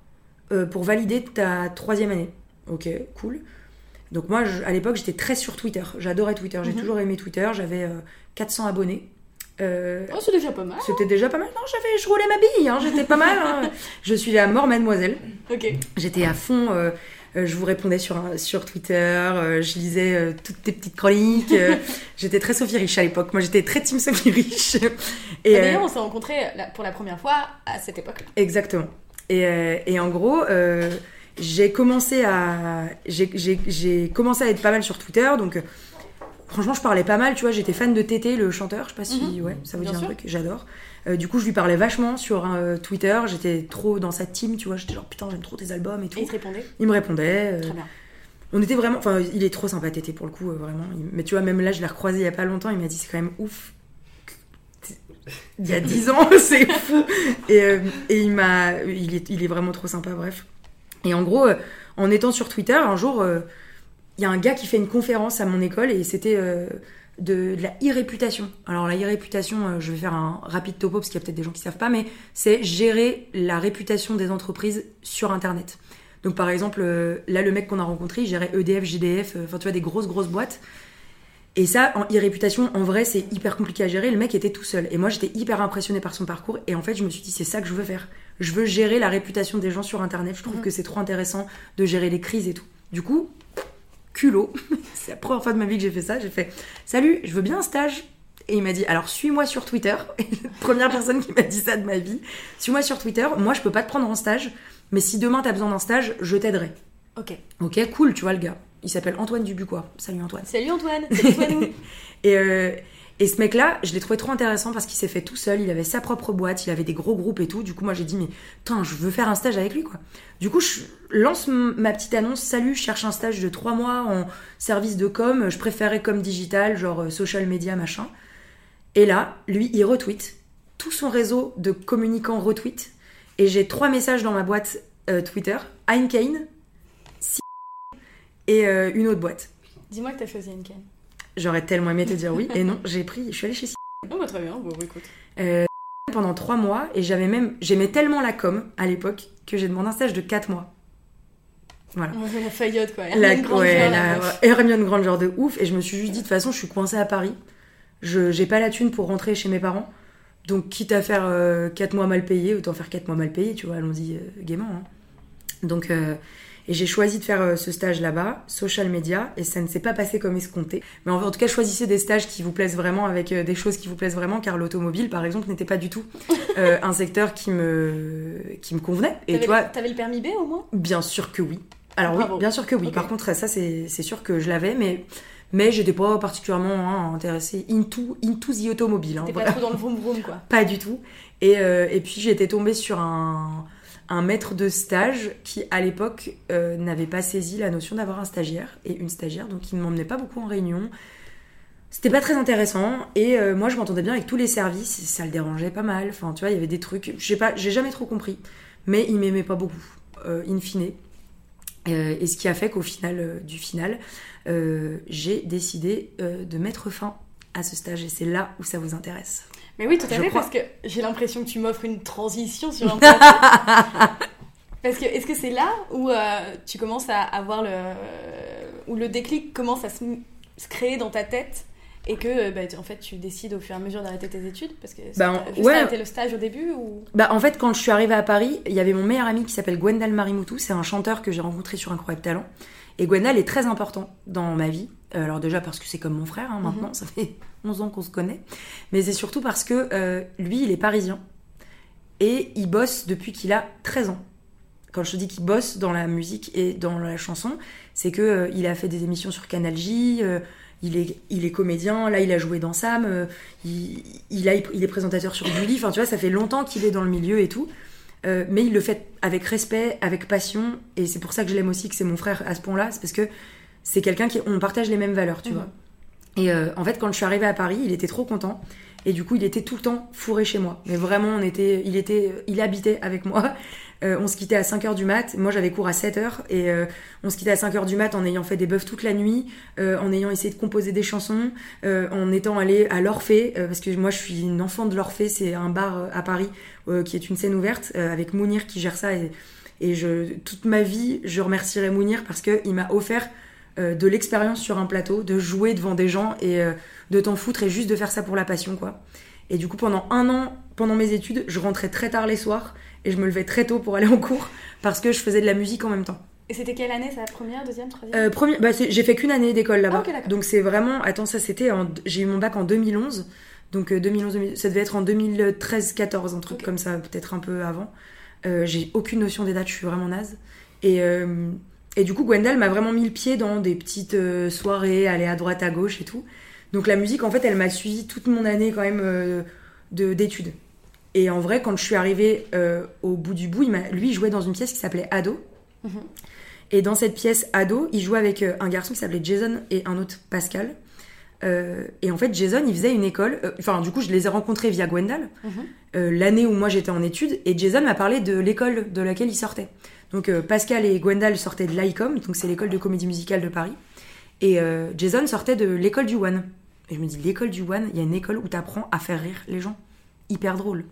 euh, pour valider ta troisième année. Ok cool. Donc moi je- à l'époque j'étais très sur Twitter. J'adorais Twitter. J'ai Mhm. toujours aimé Twitter. J'avais euh, 400 abonnés. Euh, Oh, c'est déjà pas mal. c'était déjà pas mal. Non, j'avais, je roulais ma bille, hein, j'étais pas mal. hein. Je suis à mort, mademoiselle. Ok. J'étais à fond. euh, euh, je vous répondais sur, un- sur Twitter. euh, je lisais euh, toutes tes petites chroniques. euh, j'étais très Sophie Riche à l'époque. Moi, j'étais très team Sophie Riche. Et, Ah, euh, D'ailleurs, on s'est rencontrés pour la première fois à cette époque-là. Exactement. Et, euh, et en gros, euh, j'ai commencé à j'ai- commencé à être pas mal sur Twitter, donc euh, franchement, je parlais pas mal. Tu vois, j'étais fan de Tété, le chanteur. Je sais pas si ouais, ça vous Bien dit un sûr. truc. J'adore. Euh, du coup, je lui parlais vachement sur euh, Twitter. J'étais trop dans sa team. Tu vois, j'étais genre putain, j'aime trop tes albums et tout. Et il te répondait? Il me répondait. euh, Très bien. on était vraiment. Enfin, il est trop sympa, Tété, pour le coup, vraiment. Il- Mais tu vois, même là, je l'ai recroisé il y a pas longtemps. Il m'a dit, c'est quand même ouf. Il y a 10 ans, c'est fou. Et, et il m'a. Il est, il est vraiment trop sympa, bref. Et en gros, en étant sur Twitter, un jour, il y a un gars qui fait une conférence à mon école et c'était. euh, de, de la e-réputation. Alors la e-réputation, euh, je vais faire un rapide topo parce qu'il y a peut-être des gens qui savent pas, mais c'est gérer la réputation des entreprises sur Internet. Donc par exemple, euh, là le mec qu'on a rencontré, il gérait EDF, GDF, euh, enfin tu vois des grosses grosses boîtes. Et ça, en e-réputation, en vrai, c'est hyper compliqué à gérer. Le mec était tout seul. Et moi, j'étais hyper impressionnée par son parcours. Et en fait, je me suis dit, c'est ça que je veux faire. Je veux gérer la réputation des gens sur Internet. Je trouve Mhm. que c'est trop intéressant de gérer les crises et tout. Du coup, culot. c'est la première fois de ma vie que j'ai fait ça. J'ai fait, salut, je veux bien un stage. Et il m'a dit, alors suis-moi sur Twitter. Première personne qui m'a dit ça de ma vie. Suis-moi sur Twitter. Moi, je peux pas te prendre en stage. Mais si demain t'as besoin d'un stage, je t'aiderai. Ok. Ok, cool, tu vois le gars. Il s'appelle Antoine Dubuquois. Salut Antoine. Salut Antoine. Salut Antoine. Et, euh, et ce mec-là, je l'ai trouvé trop intéressant parce qu'il s'est fait tout seul, il avait sa propre boîte, il avait des gros groupes et tout. Du coup, moi, j'ai dit, mais putain, je veux faire un stage avec lui, quoi. Du coup, je lance ma petite annonce, salut, je cherche un stage de trois mois en service de com, je préférais com digital, genre euh, social media, machin. Et là, lui, il retweet. Tout son réseau de communicants retweet. Et j'ai trois messages dans ma boîte euh, Twitter. Heinkane, si et euh, une autre boîte. Dis-moi que t'as choisi canne. J'aurais tellement aimé te dire oui. Et non, j'ai pris, je suis allée chez Oh, bah, très bien. Bon, écoute. euh, pendant trois mois et j'avais même j'aimais tellement la com à l'époque que j'ai demandé un stage de quatre mois. Voilà. Ouais, La faillotte, quoi. La, Hermione Granger, ouais, la. Hermione Granger de ouf et je me suis juste dit de toute façon je suis coincée à Paris. Je j'ai pas la thune pour rentrer chez mes parents. Donc quitte à faire euh, quatre mois mal payés, autant faire quatre mois mal payés, tu vois, allons-y euh, gaiement. hein. Donc euh, et j'ai choisi de faire euh, ce stage là-bas, social media, et ça ne s'est pas passé comme escompté. Mais en, tout cas, choisissez des stages qui vous plaisent vraiment, avec euh, des choses qui vous plaisent vraiment, car l'automobile, par exemple, n'était pas du tout euh, un secteur qui me qui me convenait. Et T'avais tu vois, t'avais le permis B au moins? Bien sûr que oui. Alors Bravo. oui, bien sûr que oui. Par contre, ça, c'est sûr que je l'avais, mais Mais j'étais pas particulièrement hein, intéressée into, into the automobile. Hein, T'es voilà. pas trop dans le vroom vroom, quoi. Pas du tout. Et, euh, et puis j'étais tombée sur un, un maître de stage qui, à l'époque, euh, n'avait pas saisi la notion d'avoir un stagiaire et une stagiaire, donc il ne m'emmenait pas beaucoup en réunion. C'était pas très intéressant et euh, moi je m'entendais bien avec tous les services, ça le dérangeait pas mal. Enfin, tu vois, il y avait des trucs, j'ai jamais trop compris, mais il m'aimait pas beaucoup, euh, in fine. Et ce qui a fait qu'au final du final, j'ai décidé de mettre fin à ce stage et c'est là où ça vous intéresse. Mais oui, tout à fait, crois. parce que j'ai l'impression que tu m'offres une transition sur un plateau. parce que est-ce que c'est là où euh, tu commences à avoir le. où le déclic commence à se, se créer dans ta tête et que euh, bah, en fait tu décides au fur et à mesure d'arrêter tes études? Parce que Ben, t'as juste ouais. arrêté le stage au début ou? Bah en fait quand je suis arrivée à Paris, il y avait mon meilleur ami qui s'appelle Gwendal Marimoutou, c'est un chanteur que j'ai rencontré sur Incroyable Talent. Et Gwendal est très important dans ma vie. Euh, Alors déjà parce que c'est comme mon frère hein, maintenant, ça fait 11 ans qu'on se connaît. Mais c'est surtout parce que euh, lui il est parisien. Et il bosse depuis qu'il a 13 ans. Quand je te dis qu'il bosse dans la musique et dans la chanson, c'est que euh, il a fait des émissions sur Canal J, euh, il, est, il est comédien, là il a joué dans Sam, il, il, a, il est présentateur sur Gulli, enfin tu vois, ça fait longtemps qu'il est dans le milieu et tout. Euh, mais il le fait avec respect, avec passion, et c'est pour ça que je l'aime aussi, que c'est mon frère à ce point-là, c'est parce que c'est quelqu'un qui on partage les mêmes valeurs, tu Mhm. vois. Et euh, en fait, quand je suis arrivée à Paris, il était trop content. Et du coup, il était tout le temps fourré chez moi. Mais vraiment, on était, il était, il habitait avec moi. Euh, on se quittait à 5h du mat. Moi, j'avais cours à 7h. Et euh, on se quittait à 5h du mat en ayant fait des bœufs toute la nuit, en ayant essayé de composer des chansons, en étant allé à l'Orphée. parce que moi, je suis une enfant de l'Orphée. C'est un bar à Paris qui est une scène ouverte avec Mounir qui gère ça. Et, et je, toute ma vie, je remercierai Mounir parce qu'il m'a offert euh, de l'expérience sur un plateau, de jouer devant des gens et euh, de t'en foutre et juste de faire ça pour la passion, quoi. Et du coup, pendant un an, pendant mes études, je rentrais très tard les soirs et je me levais très tôt pour aller en cours parce que je faisais de la musique en même temps. et c'était quelle année ça première deuxième troisième? Euh, premier, bah, j'ai fait qu'une année d'école là-bas. Ah, donc c'est vraiment, attends, ça c'était, en- j'ai eu mon bac en 2011. Donc euh, 2011, 2000 ça devait être en 2013-14, un truc comme ça, peut-être un peu avant. Euh, j'ai aucune notion des dates, je suis vraiment naze. Et, euh, et du coup, Gwendal m'a vraiment mis le pied dans des petites euh, soirées, aller à droite, à gauche et tout. Donc la musique, en fait, elle m'a suivi toute mon année quand même euh, de- d'études. Et en vrai, quand je suis arrivée euh, au bout du bout, il lui, il jouait dans une pièce qui s'appelait Ado. Mhm. Et dans cette pièce Ado, il jouait avec un garçon qui s'appelait Jason et un autre Pascal. Et en fait, Jason, il faisait une école. Enfin, du coup, je les ai rencontrés via Gwendal, Mhm. l'année où moi j'étais en études. Et Jason m'a parlé de l'école de laquelle il sortait. Donc, euh, Pascal et Gwendal sortaient de l'ICOM, donc c'est l'école de comédie musicale de Paris. Et euh, Jason sortait de l'école du One. Et je me dis, l'école du One, il y a une école où t'apprends à faire rire les gens. Hyper drôle.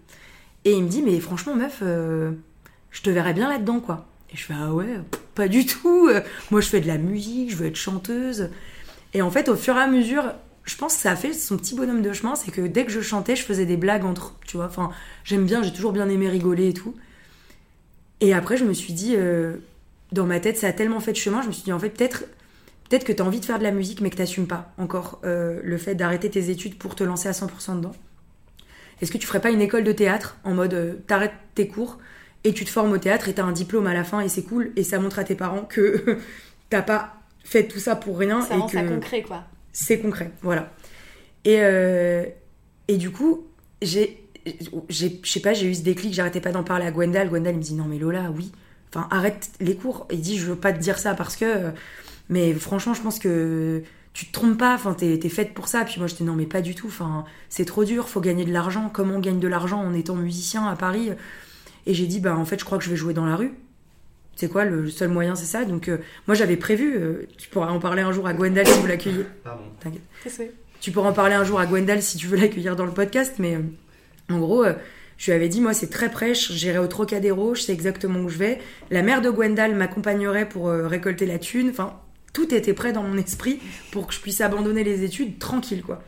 Et il me dit, mais franchement, meuf, euh, je te verrais bien là-dedans, quoi. Et je fais, ah ouais, pas du tout. Moi, je fais de la musique, je veux être chanteuse. Et en fait, au fur et à mesure, je pense que ça a fait son petit bonhomme de chemin. C'est que dès que je chantais, je faisais des blagues entre, tu vois. Enfin, j'aime bien, j'ai toujours bien aimé rigoler et tout. Et après, je me suis dit, euh, dans ma tête, ça a tellement fait de chemin, je me suis dit, en fait, peut-être peut-être que tu as envie de faire de la musique, mais que t'assumes pas encore euh, le fait d'arrêter tes études pour te lancer à 100% dedans. Est-ce que tu ferais pas une école de théâtre en mode euh, t'arrêtes tes cours et tu te formes au théâtre et t'as un diplôme à la fin et c'est cool et ça montre à tes parents que t'as pas fait tout ça pour rien ça et rend que ça concret quoi c'est concret, voilà. Et, euh, et du coup, j'ai, j'ai- je sais pas, j'ai eu ce déclic, j'arrêtais pas d'en parler à Gwendal. Gwendal il me dit non mais Lola, oui, enfin arrête les cours. Il dit je veux pas te dire ça parce que, mais franchement je pense que tu te trompes pas, enfin t'es, t'es faite pour ça. Puis moi j'étais non mais pas du tout, enfin c'est trop dur, faut gagner de l'argent. Comment on gagne de l'argent en étant musicien à Paris? Et j'ai dit bah en fait je crois que je vais jouer dans la rue. C'est quoi le seul moyen, c'est ça? Donc euh, moi j'avais prévu, euh, tu pourras en parler un jour à Gwendal si vous l'accueillez. Pardon. T'inquiète. Tu pourras en parler un jour à Gwendal si tu veux l'accueillir dans le podcast, mais euh, en gros, euh, je lui avais dit, moi, c'est très prêche, j'irai au Trocadéro, je sais exactement où je vais. La mère de Gwendal m'accompagnerait pour euh, récolter la thune. Enfin, tout était prêt dans mon esprit pour que je puisse abandonner les études tranquille, quoi.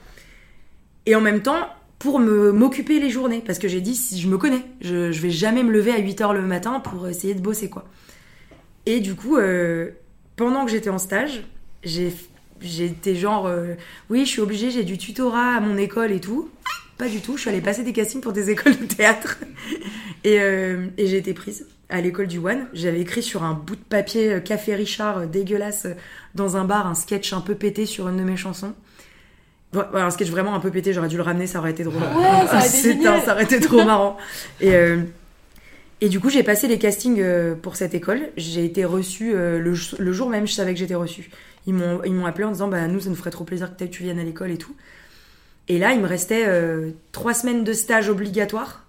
Et en même temps, pour me m'occuper les journées, parce que j'ai dit, si je me connais, je, vais jamais me lever à 8h le matin pour essayer de bosser, quoi. Et du coup, euh, pendant que j'étais en stage, j'ai j'étais genre oui je suis obligée j'ai du tutorat à mon école et tout pas du tout je suis allée passer des castings pour des écoles de théâtre et, euh, et j'ai été prise à l'école du One. J'avais écrit sur un bout de papier euh, Café Richard euh, dégueulasse dans un bar un sketch un peu pété sur une de mes chansons. Bon, voilà, un sketch vraiment un peu pété, j'aurais dû le ramener, ça aurait été drôle. Ouais, ça aurait été C'est génial. un- ça aurait été trop marrant. Et, euh, et du coup, j'ai passé les castings pour cette école. J'ai été reçue le, jo- le jour même, je savais que j'étais reçue. Ils m'ont ils m'ont appelé en disant bah nous ça nous ferait trop plaisir que tu viennes à l'école et tout. Et là, il me restait euh, trois semaines de stage obligatoire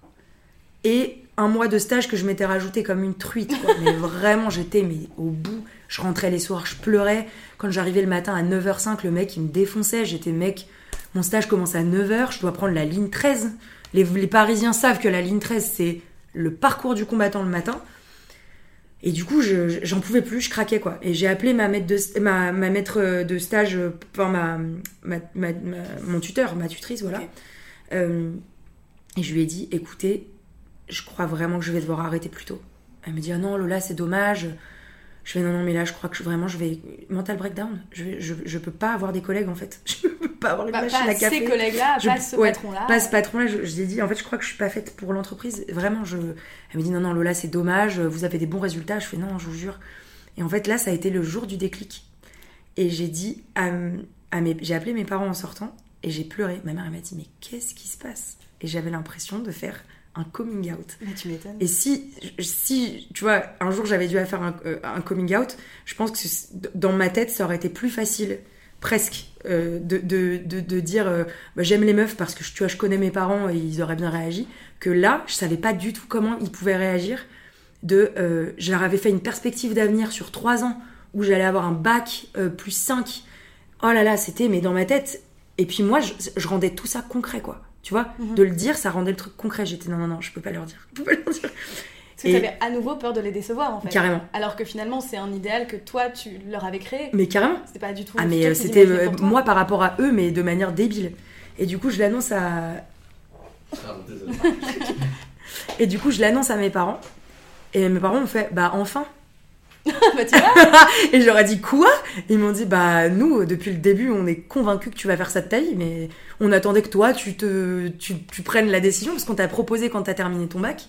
et un mois de stage que je m'étais rajouté comme une truite. quoi. Mais vraiment, j'étais mais au bout. Je rentrais les soirs, je pleurais. Quand j'arrivais le matin à 9h05, le mec il me défonçait. J'étais mec, mon stage commence à 9h, je dois prendre la ligne 13. Les, les Parisiens savent que la ligne 13 c'est le parcours du combattant le matin. Et du coup, je- je- j'en pouvais plus, je craquais quoi. Et j'ai appelé ma maître de, ma, ma maître de stage, euh, enfin ma, ma, ma- mon tuteur, ma tutrice, voilà. Euh, et je lui ai dit, écoutez, je crois vraiment que je vais devoir arrêter plus tôt. Elle me dit, ah non, Lola, c'est dommage. Je fais, non, non, mais là, je crois que vraiment, je vais. Mental breakdown. Je, vais, je, je peux pas avoir des collègues, en fait. Je peux pas avoir Pas, machine pas à café. ces collègues-là, pas ce ouais, patron-là. Pas ce patron-là, je, je lui ai dit, en fait, je crois que je suis pas faite pour l'entreprise. Vraiment, je. Elle me dit, non, non, Lola, c'est dommage, vous avez des bons résultats. Je fais, non, je vous jure. Et en fait, là, ça a été le jour du déclic. Et j'ai dit, à, à mes, j'ai appelé mes parents en sortant et j'ai pleuré. Ma mère, elle m'a dit, mais qu'est-ce qui se passe? Et j'avais l'impression de faire un coming out. Mais tu m'étonnes. Et si, si, tu vois, un jour j'avais dû faire un, euh, un coming out, je pense que dans ma tête, ça aurait été plus facile, presque, euh, de, de, de, de dire euh, bah, j'aime les meufs parce que tu vois, je connais mes parents et ils auraient bien réagi, que là, je savais pas du tout comment ils pouvaient réagir. De, euh, je leur avais fait une perspective d'avenir sur trois ans où j'allais avoir un bac plus 5. Oh là là, c'était, mais dans ma tête. Et puis moi, je, je rendais tout ça concret, quoi. Tu vois, Mhm. de le dire, ça rendait le truc concret. J'étais non, non, non, je peux pas leur dire. Je peux pas leur dire. Parce que et- t'avais à nouveau peur de les décevoir en fait. Carrément. Alors que finalement, c'est un idéal que toi, tu leur avais créé. Mais carrément. C'était pas du tout. Ah, le mais euh, c'était euh, moi par rapport à eux, mais de manière débile. Et du coup, je l'annonce à. Pardon, désolé. Et du coup, je l'annonce à mes parents. Et mes parents ont fait, bah enfin. bah, tu vois, Et j'aurais dit quoi? Ils m'ont dit, bah nous, depuis le début, on est convaincus que tu vas faire ça de ta vie, mais on attendait que toi, tu te, tu, tu prennes la décision parce qu'on t'a proposé quand t'as terminé ton bac.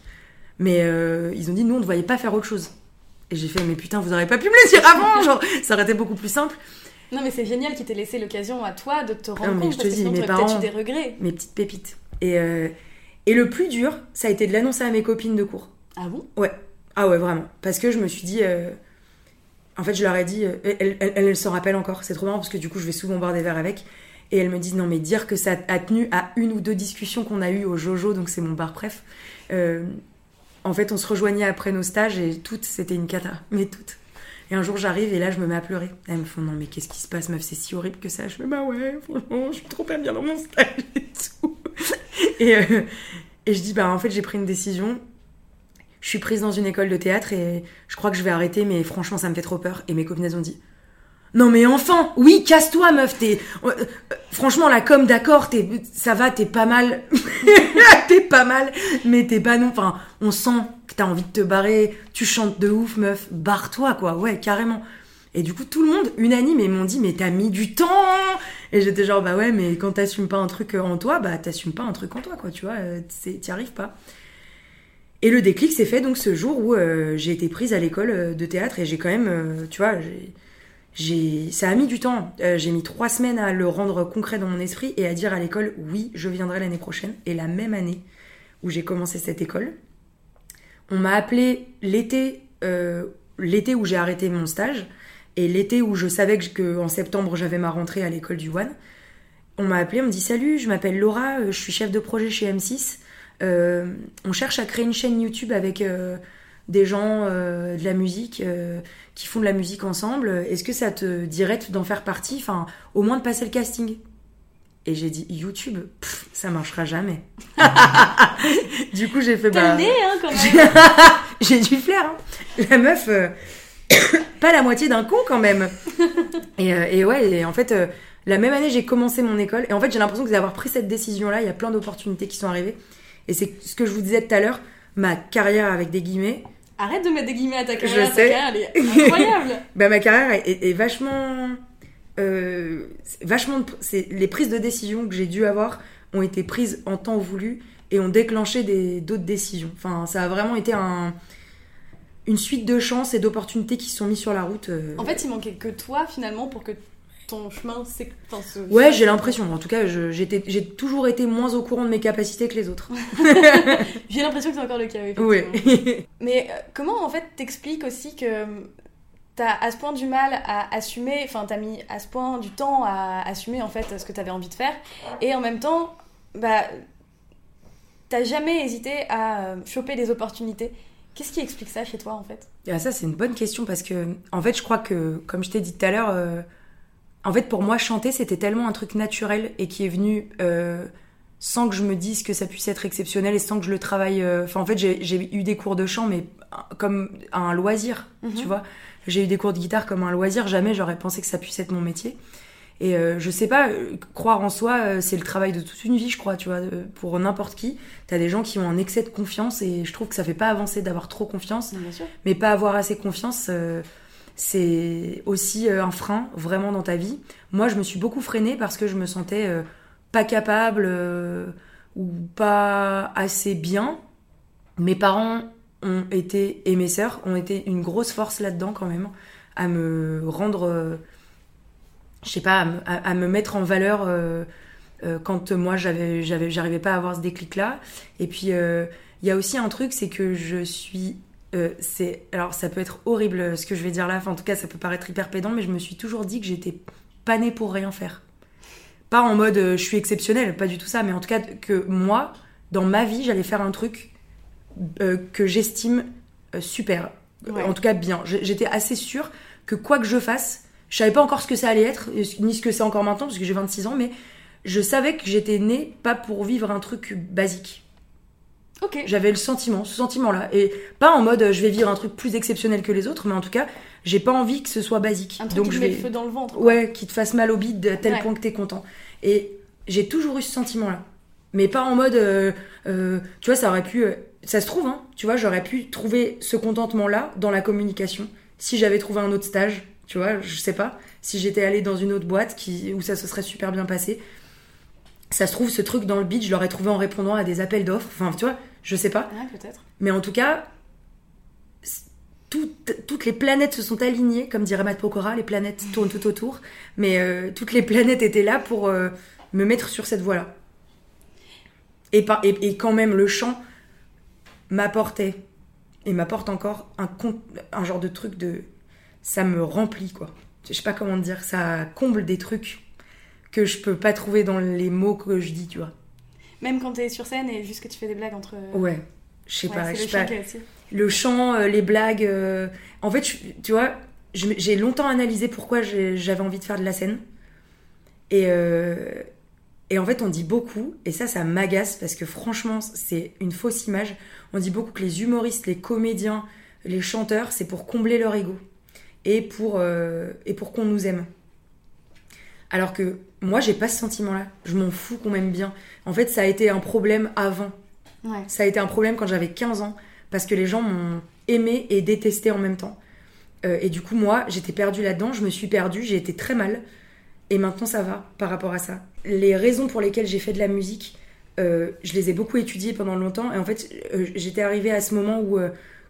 Mais euh, ils ont dit, nous, on ne voyait pas faire autre chose. Et j'ai fait, mais putain, vous auriez pas pu me le dire avant, genre, ça aurait été beaucoup plus simple. non mais c'est génial qu'ils t'aient laissé l'occasion à toi de te rendre Non, compte je te parce que dis, sinon mes parents- eu des regrets. mes petites pépites. Et, euh, et le plus dur, ça a été de l'annoncer à mes copines de cours. Ah bon? Ah ouais, vraiment. Parce que je me suis dit. euh, En fait, je leur ai dit. euh, elles, elles s'en rappellent encore. C'est trop marrant parce que du coup, je vais souvent boire des verres avec. Et elles me disent non, mais dire que ça a tenu à une ou deux discussions qu'on a eues au Jojo, donc c'est mon bar préf. euh, en fait, on se rejoignait après nos stages et toutes, c'était une cata. Mais toutes. Et un jour, j'arrive et là, je me mets à pleurer. Elles me font non, mais qu'est-ce qui se passe, meuf? C'est si horrible que ça. Je fais bah ouais, franchement, je suis trop pas bien dans mon stage et tout. Et je dis bah en fait, j'ai pris une décision je suis prise dans une école de théâtre et je crois que je vais arrêter, mais franchement, ça me fait trop peur. Et mes copines, ont dit Non, mais enfin, oui, casse-toi, meuf. T'es, euh, euh, franchement, la com, d'accord, t'es, ça va, t'es pas mal. t'es pas mal, mais t'es pas non. Enfin, on sent que t'as envie de te barrer. Tu chantes de ouf, meuf. Barre-toi, quoi. Ouais, carrément. Et du coup, tout le monde, unanime, ils m'ont dit Mais t'as mis du temps Et j'étais genre Bah ouais, mais quand t'assumes pas un truc en toi, bah t'assumes pas un truc en toi, quoi. Tu vois, euh, t'y arrives pas. Et le déclic s'est fait donc ce jour où euh, j'ai été prise à l'école euh, de théâtre et j'ai quand même, euh, tu vois, j'ai, ça a mis du temps. J'ai mis trois semaines à le rendre concret dans mon esprit et à dire à l'école oui, je viendrai l'année prochaine. Et la même année où j'ai commencé cette école, on m'a appelé l'été, l'été où j'ai arrêté mon stage et l'été où je savais que, en septembre j'avais ma rentrée à l'école du One. On m'a appelé, on me dit salut, je m'appelle Laura, je suis chef de projet chez M6. Euh, on cherche à créer une chaîne YouTube avec euh, des gens euh, de la musique qui font de la musique ensemble. Est-ce que ça te dirait d'en faire partie Enfin, au moins de passer le casting? Et j'ai dit YouTube, pff, ça marchera jamais. du coup, j'ai fait bah, nez, hein, quand même. j'ai du flair. Hein. La meuf, pas la moitié d'un con quand même. Et, et ouais, et en fait, la même année, j'ai commencé mon école. Et en fait, j'ai l'impression que d'avoir pris cette décision-là, il y a plein d'opportunités qui sont arrivées. Et c'est ce que je vous disais tout à l'heure, ma carrière avec des guillemets. Arrête de mettre des guillemets à ta carrière. ta sais. carrière, elle est incroyable. Bah, ma carrière est, est- est vachement. euh, vachement. c'est- les prises de décision que j'ai dû avoir ont été prises en temps voulu et ont déclenché d'autres décisions. Enfin, ça a vraiment été un. une suite de chances et d'opportunités qui se sont mis sur la route. euh, En fait, il manquait que toi finalement pour que ton chemin se- Ouais, j'ai l'impression. En tout cas, j'ai toujours été moins au courant de mes capacités que les autres. J'ai l'impression que c'est encore le cas. oui. Mais euh, comment en fait t'expliques aussi que euh, t'as à ce point du mal à assumer, enfin t'as mis à ce point du temps à assumer en fait ce que t'avais envie de faire, et en même temps, bah t'as jamais hésité à euh, choper des opportunités. Qu'est-ce qui explique ça chez toi en fait? Ah, ça, c'est une bonne question parce que, en fait, je crois que, comme je t'ai dit tout à l'heure, euh, en fait, pour moi, chanter, c'était tellement un truc naturel et qui est venu euh, sans que je me dise que ça puisse être exceptionnel et sans que je le travaille. euh, Enfin, en fait, j'ai eu des cours de chant, mais euh, comme un loisir, Mhm. tu vois. J'ai eu des cours de guitare comme un loisir. Jamais j'aurais pensé que ça puisse être mon métier. Et euh, je sais pas, euh, croire en soi, euh, c'est le travail de toute une vie, je crois, tu vois, pour n'importe qui. T'as des gens qui ont un excès de confiance et je trouve que ça fait pas avancer d'avoir trop confiance Bien sûr. mais pas avoir assez confiance, euh, c'est aussi euh, un frein vraiment dans ta vie. Moi, je me suis beaucoup freinée parce que je me sentais euh, pas capable euh, ou pas assez bien. Mes parents ont été, et mes sœurs ont été une grosse force là-dedans quand même, à me rendre, je sais pas, à me, mettre en valeur quand moi j'avais, j'arrivais pas à avoir ce déclic-là. Et puis il y a aussi un truc, c'est que je suis euh, c'est alors ça peut être horrible euh, ce que je vais dire là. Enfin, en tout cas ça peut paraître hyper pédant mais je me suis toujours dit que j'étais pas née pour rien faire. Pas en mode euh, je suis exceptionnelle pas du tout ça mais en tout cas que moi dans ma vie j'allais faire un truc euh, que j'estime super. Ouais. en tout cas bien. J'étais assez sûre que quoi que je fasse je savais pas encore ce que ça allait être ni ce que c'est encore maintenant parce que j'ai 26 ans mais je savais que j'étais née pas pour vivre un truc basique Ok. j'avais le sentiment, ce sentiment-là. Et pas en mode euh, je vais vivre un truc plus exceptionnel que les autres, mais en tout cas, j'ai pas envie que ce soit basique. Un truc Donc qui je vais. le feu dans le ventre. quoi. Ouais, qui te fasse mal au bide à tel Ouais. point que t'es content. Et j'ai toujours eu ce sentiment-là. Mais pas en mode. euh, euh, tu vois, ça aurait pu. euh, ça se trouve, hein, tu vois, j'aurais pu trouver ce contentement-là dans la communication si j'avais trouvé un autre stage, tu vois, je sais pas. Si j'étais allée dans une autre boîte qui, où ça se serait super bien passé. Ça se trouve, ce truc dans le beat, je l'aurais trouvé en répondant à des appels d'offres. Enfin, tu vois, je sais pas. Ouais, peut-être. Mais en tout cas, toutes, toutes les planètes se sont alignées, comme dirait Matt Pokora, les planètes tournent tout autour. Mais euh, toutes les planètes étaient là pour euh, me mettre sur cette voie-là. Et, par- et, et quand même, le chant m'apportait, et m'apporte encore, un genre de truc de... Ça me remplit, quoi. Je sais pas comment dire, ça comble des trucs que je peux pas trouver dans les mots que je dis, tu vois. Même quand t'es sur scène et juste que tu fais des blagues entre. Ouais, je sais Ouais, pas, je sais pas. le chant, euh, les blagues. euh, En fait, tu vois, j'ai longtemps analysé pourquoi j'avais envie de faire de la scène. Et, euh, et en fait, on dit beaucoup, et ça, ça m'agace parce que franchement, c'est une fausse image. On dit beaucoup que les humoristes, les comédiens, les chanteurs, c'est pour combler leur ego et pour, euh, et pour qu'on nous aime. Alors que moi, j'ai pas ce sentiment-là. Je m'en fous qu'on m'aime bien. En fait, ça a été un problème avant. Ouais. Ça a été un problème quand j'avais 15 ans, parce que les gens m'ont aimé et détesté en même temps. Euh, et du coup, moi, j'étais perdue là-dedans, je me suis perdue, j'ai été très mal. Et maintenant, ça va par rapport à ça. Les raisons pour lesquelles j'ai fait de la musique, euh, je les ai beaucoup étudiées pendant longtemps. Et en fait, euh, j'étais arrivée à ce moment où,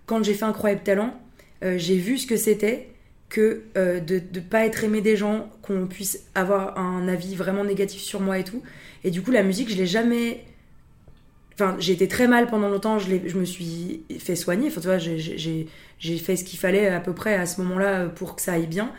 quand j'ai fait Incroyable Talent, j'ai vu ce que c'était que euh, de ne pas être aimé des gens, qu'on puisse avoir un avis vraiment négatif sur moi et tout. Et du coup, la musique, je l'ai jamais Enfin, j'ai été très mal pendant longtemps, je, je me suis fait soigner. Enfin, tu vois, j'ai- fait ce qu'il fallait à peu près à ce moment-là pour que ça aille bien.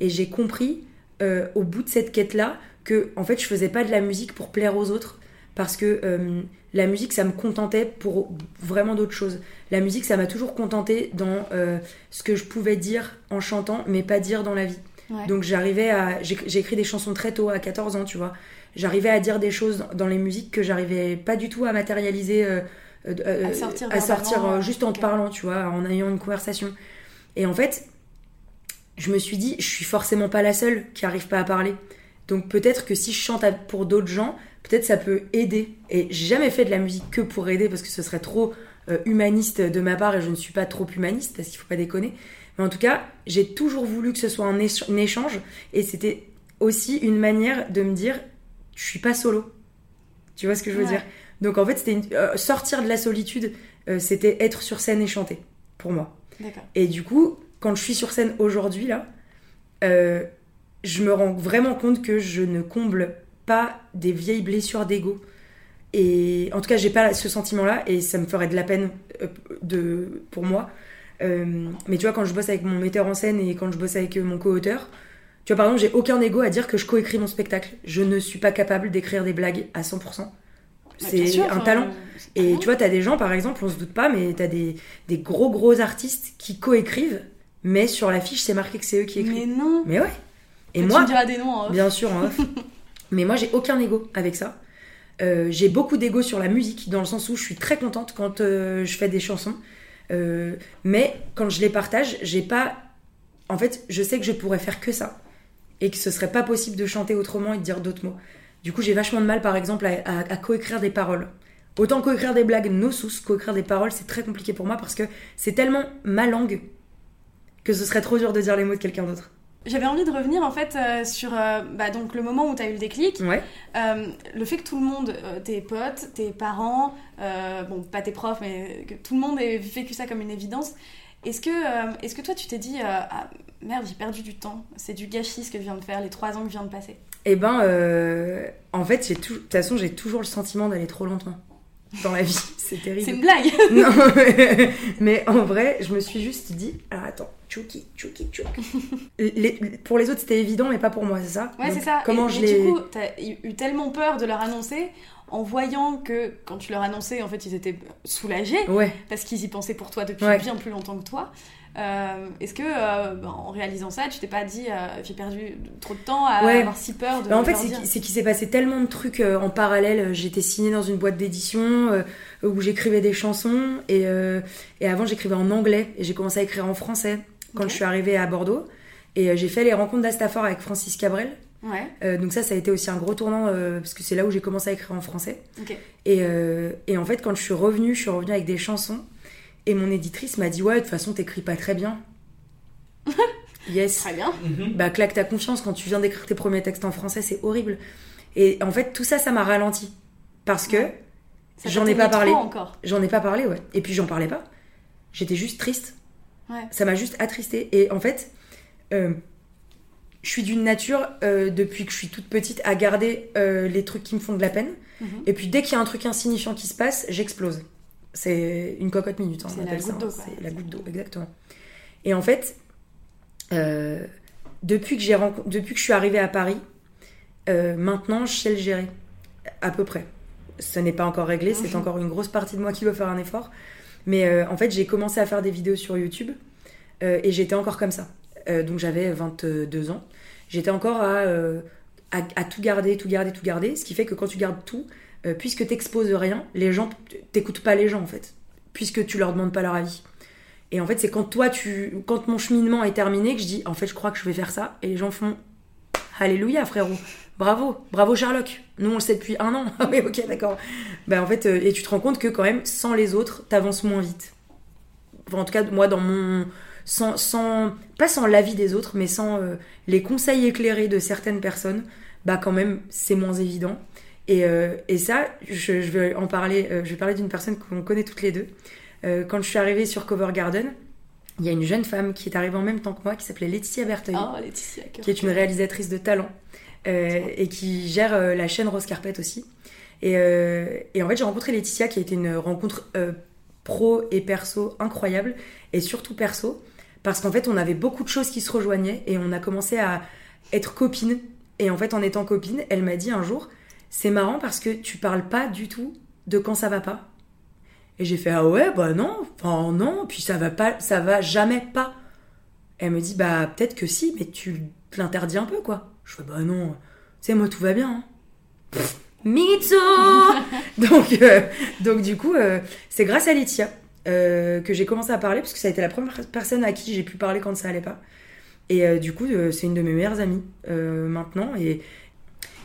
Et j'ai compris, euh, au bout de cette quête-là, que en fait, je faisais pas de la musique pour plaire aux autres. Parce que euh, la musique, ça me contentait pour vraiment d'autres choses. La musique, ça m'a toujours contenté dans euh, ce que je pouvais dire en chantant, mais pas dire dans la vie. Ouais. Donc j'arrivais à... J'ai écrit des chansons très tôt, à 14 ans, tu vois. J'arrivais à dire des choses dans les musiques que j'arrivais pas du tout à matérialiser, euh, euh, À sortir à sortir, verbalement, juste en te parlant, tu vois, en ayant une conversation. Et en fait, je me suis dit, je suis forcément pas la seule qui arrive pas à parler. Donc peut-être que si je chante pour d'autres gens, peut-être ça peut aider. Et j'ai jamais fait de la musique que pour aider parce que ce serait trop euh, humaniste de ma part et je ne suis pas trop humaniste parce qu'il faut pas déconner. Mais en tout cas, j'ai toujours voulu que ce soit un, éch- un échange et c'était aussi une manière de me dire, je suis pas solo. Tu vois ce que je veux Ouais. dire? Donc en fait, c'était euh, sortir de la solitude, euh, c'était être sur scène et chanter pour moi. Et du coup, quand je suis sur scène aujourd'hui, là, je me rends vraiment compte que je ne comble pas des vieilles blessures d'ego. Et en tout cas, j'ai pas ce sentiment-là et ça me ferait de la peine euh, de, pour moi. Euh, mais tu vois, quand je bosse avec mon metteur en scène et quand je bosse avec euh, mon co-auteur, tu vois, par exemple, j'ai aucun ego à dire que je coécris mon spectacle. Je ne suis pas capable d'écrire des blagues à 100%. Bah, C'est un talent. Et tu vois, t'as des gens, par exemple, on se doute pas, mais t'as des, des gros gros artistes qui coécrivent, mais sur l'affiche, c'est marqué que c'est eux qui écrivent. Mais non. Mais, ouais. Et Tu moi, me diras des noms en off. bien sûr, en off. mais moi, j'ai aucun ego avec ça. Euh, j'ai beaucoup d'ego sur la musique, dans le sens où je suis très contente quand euh, je fais des chansons. Euh, mais quand je les partage, j'ai pas. En fait, je sais que je pourrais faire que ça. Et que ce serait pas possible de chanter autrement et de dire d'autres mots. Du coup, j'ai vachement de mal, par exemple, à, à- coécrire des paroles. Autant coécrire des blagues, no sous, coécrire des paroles, c'est très compliqué pour moi parce que c'est tellement ma langue que ce serait trop dur de dire les mots de quelqu'un d'autre. J'avais envie de revenir en fait euh, sur euh, bah, donc le moment où tu as eu le déclic. Ouais. Euh, le fait que tout le monde, tes potes, tes parents, bon, pas tes profs, mais que tout le monde ait vécu ça comme une évidence. Est-ce que, est-ce que toi, tu t'es dit, ah, merde, j'ai perdu du temps, c'est du gâchis ce que je viens de faire, les trois ans que je viens de passer Eh ben, en fait, de toute façon, j'ai toujours le sentiment d'aller trop lentement dans la vie. C'est terrible. C'est une blague Non, mais en vrai, je me suis juste dit, ah attends, tchouki, tchouki, tchouki. Pour les autres, c'était évident, mais pas pour moi, c'est ça? Ouais, c'est ça. Comment et, je l'ai. du coup, t'as eu eu tellement peur de leur annoncer en voyant que quand tu leur annonçais, en fait, ils étaient soulagés Ouais. parce qu'ils y pensaient pour toi depuis Ouais. bien plus longtemps que toi. Euh, Est-ce que, euh, ben, en réalisant ça, tu t'es pas dit, euh, j'ai perdu trop de temps à Ouais. avoir si peur de Bah, en fait, leur c'est qu'il s'est passé tellement de trucs euh, en parallèle. J'étais signée dans une boîte d'édition où j'écrivais des chansons et, et avant j'écrivais en anglais et j'ai commencé à écrire en français quand je suis arrivée à Bordeaux. Et j'ai fait les rencontres d'Astafor avec Francis Cabrel. Ouais, Euh, donc ça, ça a été aussi un gros tournant euh, parce que c'est là où j'ai commencé à écrire en français. euh, et en fait, quand je suis revenue, je suis revenue avec des chansons. Et mon éditrice m'a dit Ouais, de toute façon, t'écris pas très bien. yes. Très bien. Bah, claque ta confiance quand tu viens d'écrire tes premiers textes en français, c'est horrible. Et en fait, tout ça, ça m'a ralenti. Parce que J'en ai pas parlé. j'en ai pas parlé, ouais. Et puis, j'en parlais pas. J'étais juste triste. Ouais. Ça m'a juste attristée. Et en fait, euh, je suis d'une nature, euh, depuis que je suis toute petite, à garder euh, les trucs qui me font de la peine. Mhm. Et puis dès qu'il y a un truc insignifiant qui se passe, j'explose. C'est une cocotte minute, hein, on C'est la appelle ça. goutte d'eau, hein. C'est la goutte d'eau, exactement. Et en fait, euh, depuis, que depuis que je suis arrivée à Paris, euh, maintenant, je sais le gérer. À peu près. Ce n'est pas encore réglé, c'est Mhm. encore une grosse partie de moi qui doit faire un effort. Mais euh, en fait, j'ai commencé à faire des vidéos sur YouTube et j'étais encore comme ça. Donc j'avais 22 ans. J'étais encore à, à, à tout garder, tout garder, tout garder. Ce qui fait que quand tu gardes tout, euh, puisque t'exposes rien, les gens, t'écoutes pas les gens en fait. Puisque tu leur demandes pas leur avis. Et en fait, c'est quand toi, tu, quand mon cheminement est terminé, que je dis, en fait, je crois que je vais faire ça. Et les gens font, Alléluia, frérot. Bravo, bravo Sherlock. Nous, on le sait depuis un an. Oui, ok, d'accord. Ben, en fait, euh, et tu te rends compte que quand même, sans les autres, t'avances moins vite. En tout cas, moi, dans mon. Sans, sans, pas sans l'avis des autres, mais sans euh, les conseils éclairés de certaines personnes, bah quand même, c'est moins évident. Et, euh, et ça, je, je vais en parler. euh, je vais parler d'une personne qu'on connaît toutes les deux. Euh, quand je suis arrivée sur Cover Garden, il y a une jeune femme qui est arrivée en même temps que moi, qui s'appelait Laetitia Berteuil Oh, Laetitia. cœur. qui est une réalisatrice de talent euh, et qui gère euh, la chaîne Rose Carpet aussi. Et, euh, et en fait, j'ai rencontré Laetitia qui a été une rencontre euh, pro et perso incroyable, et surtout perso, parce qu'en fait, on avait beaucoup de choses qui se rejoignaient et on a commencé à être copines. Et en fait, en étant copine, elle m'a dit un jour C'est marrant parce que tu parles pas du tout de quand ça va pas. Et j'ai fait Ah ouais, bah non, enfin non, puis ça va pas, ça va jamais pas. Elle me dit bah peut-être que si, mais tu te l'interdis un peu quoi. Je fais bah non, tu sais moi tout va bien. Hein. Mitsu donc, euh, donc du coup, euh, c'est grâce à Laetitia euh, que j'ai commencé à parler parce que ça a été la première personne à qui j'ai pu parler quand ça allait pas. Et du coup, c'est une de mes meilleures amies maintenant. Et,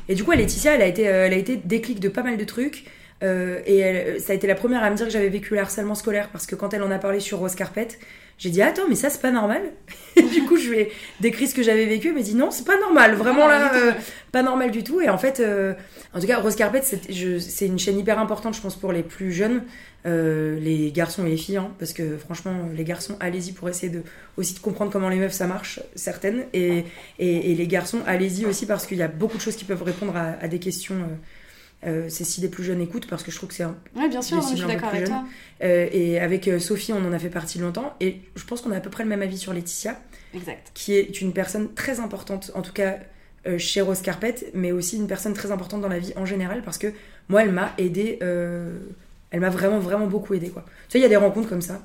et du coup, Laetitia, elle a été, euh, elle a été déclic de pas mal de trucs. Euh, et elle- ça a été la première à me dire que j'avais vécu le harcèlement scolaire parce que quand elle en a parlé sur Rose Carpet, j'ai dit attends mais ça c'est pas normal. Et du coup je lui ai décrit ce que j'avais vécu, elle m'a dit non c'est pas normal, vraiment Ah, là euh, pas normal du tout. Et en fait, euh, en tout cas Rose Carpet c'est une chaîne hyper importante je pense pour les plus jeunes, euh, les garçons et les filles, hein, parce que franchement les garçons allez-y pour essayer de aussi de comprendre comment les meufs ça marche certaines et et, et les garçons allez-y aussi parce qu'il y a beaucoup de choses qui peuvent répondre à, à des questions. euh, euh, c'est si les plus jeunes écoutent parce que je trouve que c'est un Ouais, bien sûr, Des je suis d'accord avec toi. euh, et avec Sophie, on en a fait partie longtemps. Et je pense qu'on a à peu près le même avis sur Laetitia, Exact. qui est une personne très importante, en tout cas euh, chez Rose Carpet, mais aussi une personne très importante dans la vie en général, parce que moi, elle m'a aidé. Elle m'a vraiment, vraiment beaucoup aidé. Quoi. Tu sais, il y a des rencontres comme ça.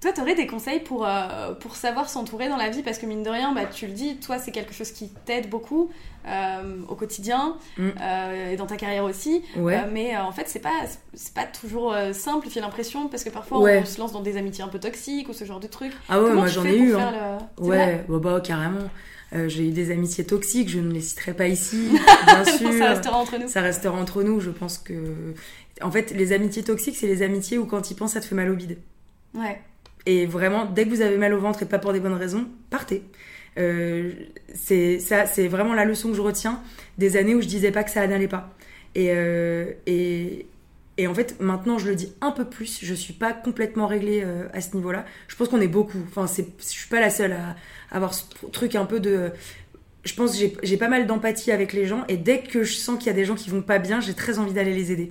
Toi, t'aurais des conseils pour, euh, pour savoir s'entourer dans la vie? Parce que mine de rien, bah, tu le dis, toi, c'est quelque chose qui t'aide beaucoup euh, au quotidien Mm. euh, et dans ta carrière aussi. Ouais. Mais en fait, c'est pas, c'est pas toujours simple, j'ai l'impression, parce que parfois Ouais. on se lance dans des amitiés un peu toxiques ou ce genre de trucs. ah ouais, Comment moi j'en ai eu. hein. le- Ouais, bah, bah, carrément. Euh, J'ai eu des amitiés toxiques, je ne les citerai pas ici, bien sûr. Ça restera entre nous. Ça restera entre nous, je pense que. En fait, les amitiés toxiques, c'est les amitiés où quand ils pensent, ça te fait mal au bide. Ouais. Et vraiment, dès que vous avez mal au ventre et pas pour des bonnes raisons, partez. Euh, c'est ça, c'est vraiment la leçon que je retiens des années où je disais pas que ça n'allait pas. Et, euh, et, et en fait, maintenant, je le dis un peu plus. Je suis pas complètement réglée euh, à ce niveau-là. Je pense qu'on est beaucoup. Enfin, c'est, je suis pas la seule à avoir ce truc un peu de. Je pense que j'ai, j'ai pas mal d'empathie avec les gens. Et dès que je sens qu'il y a des gens qui vont pas bien, j'ai très envie d'aller les aider.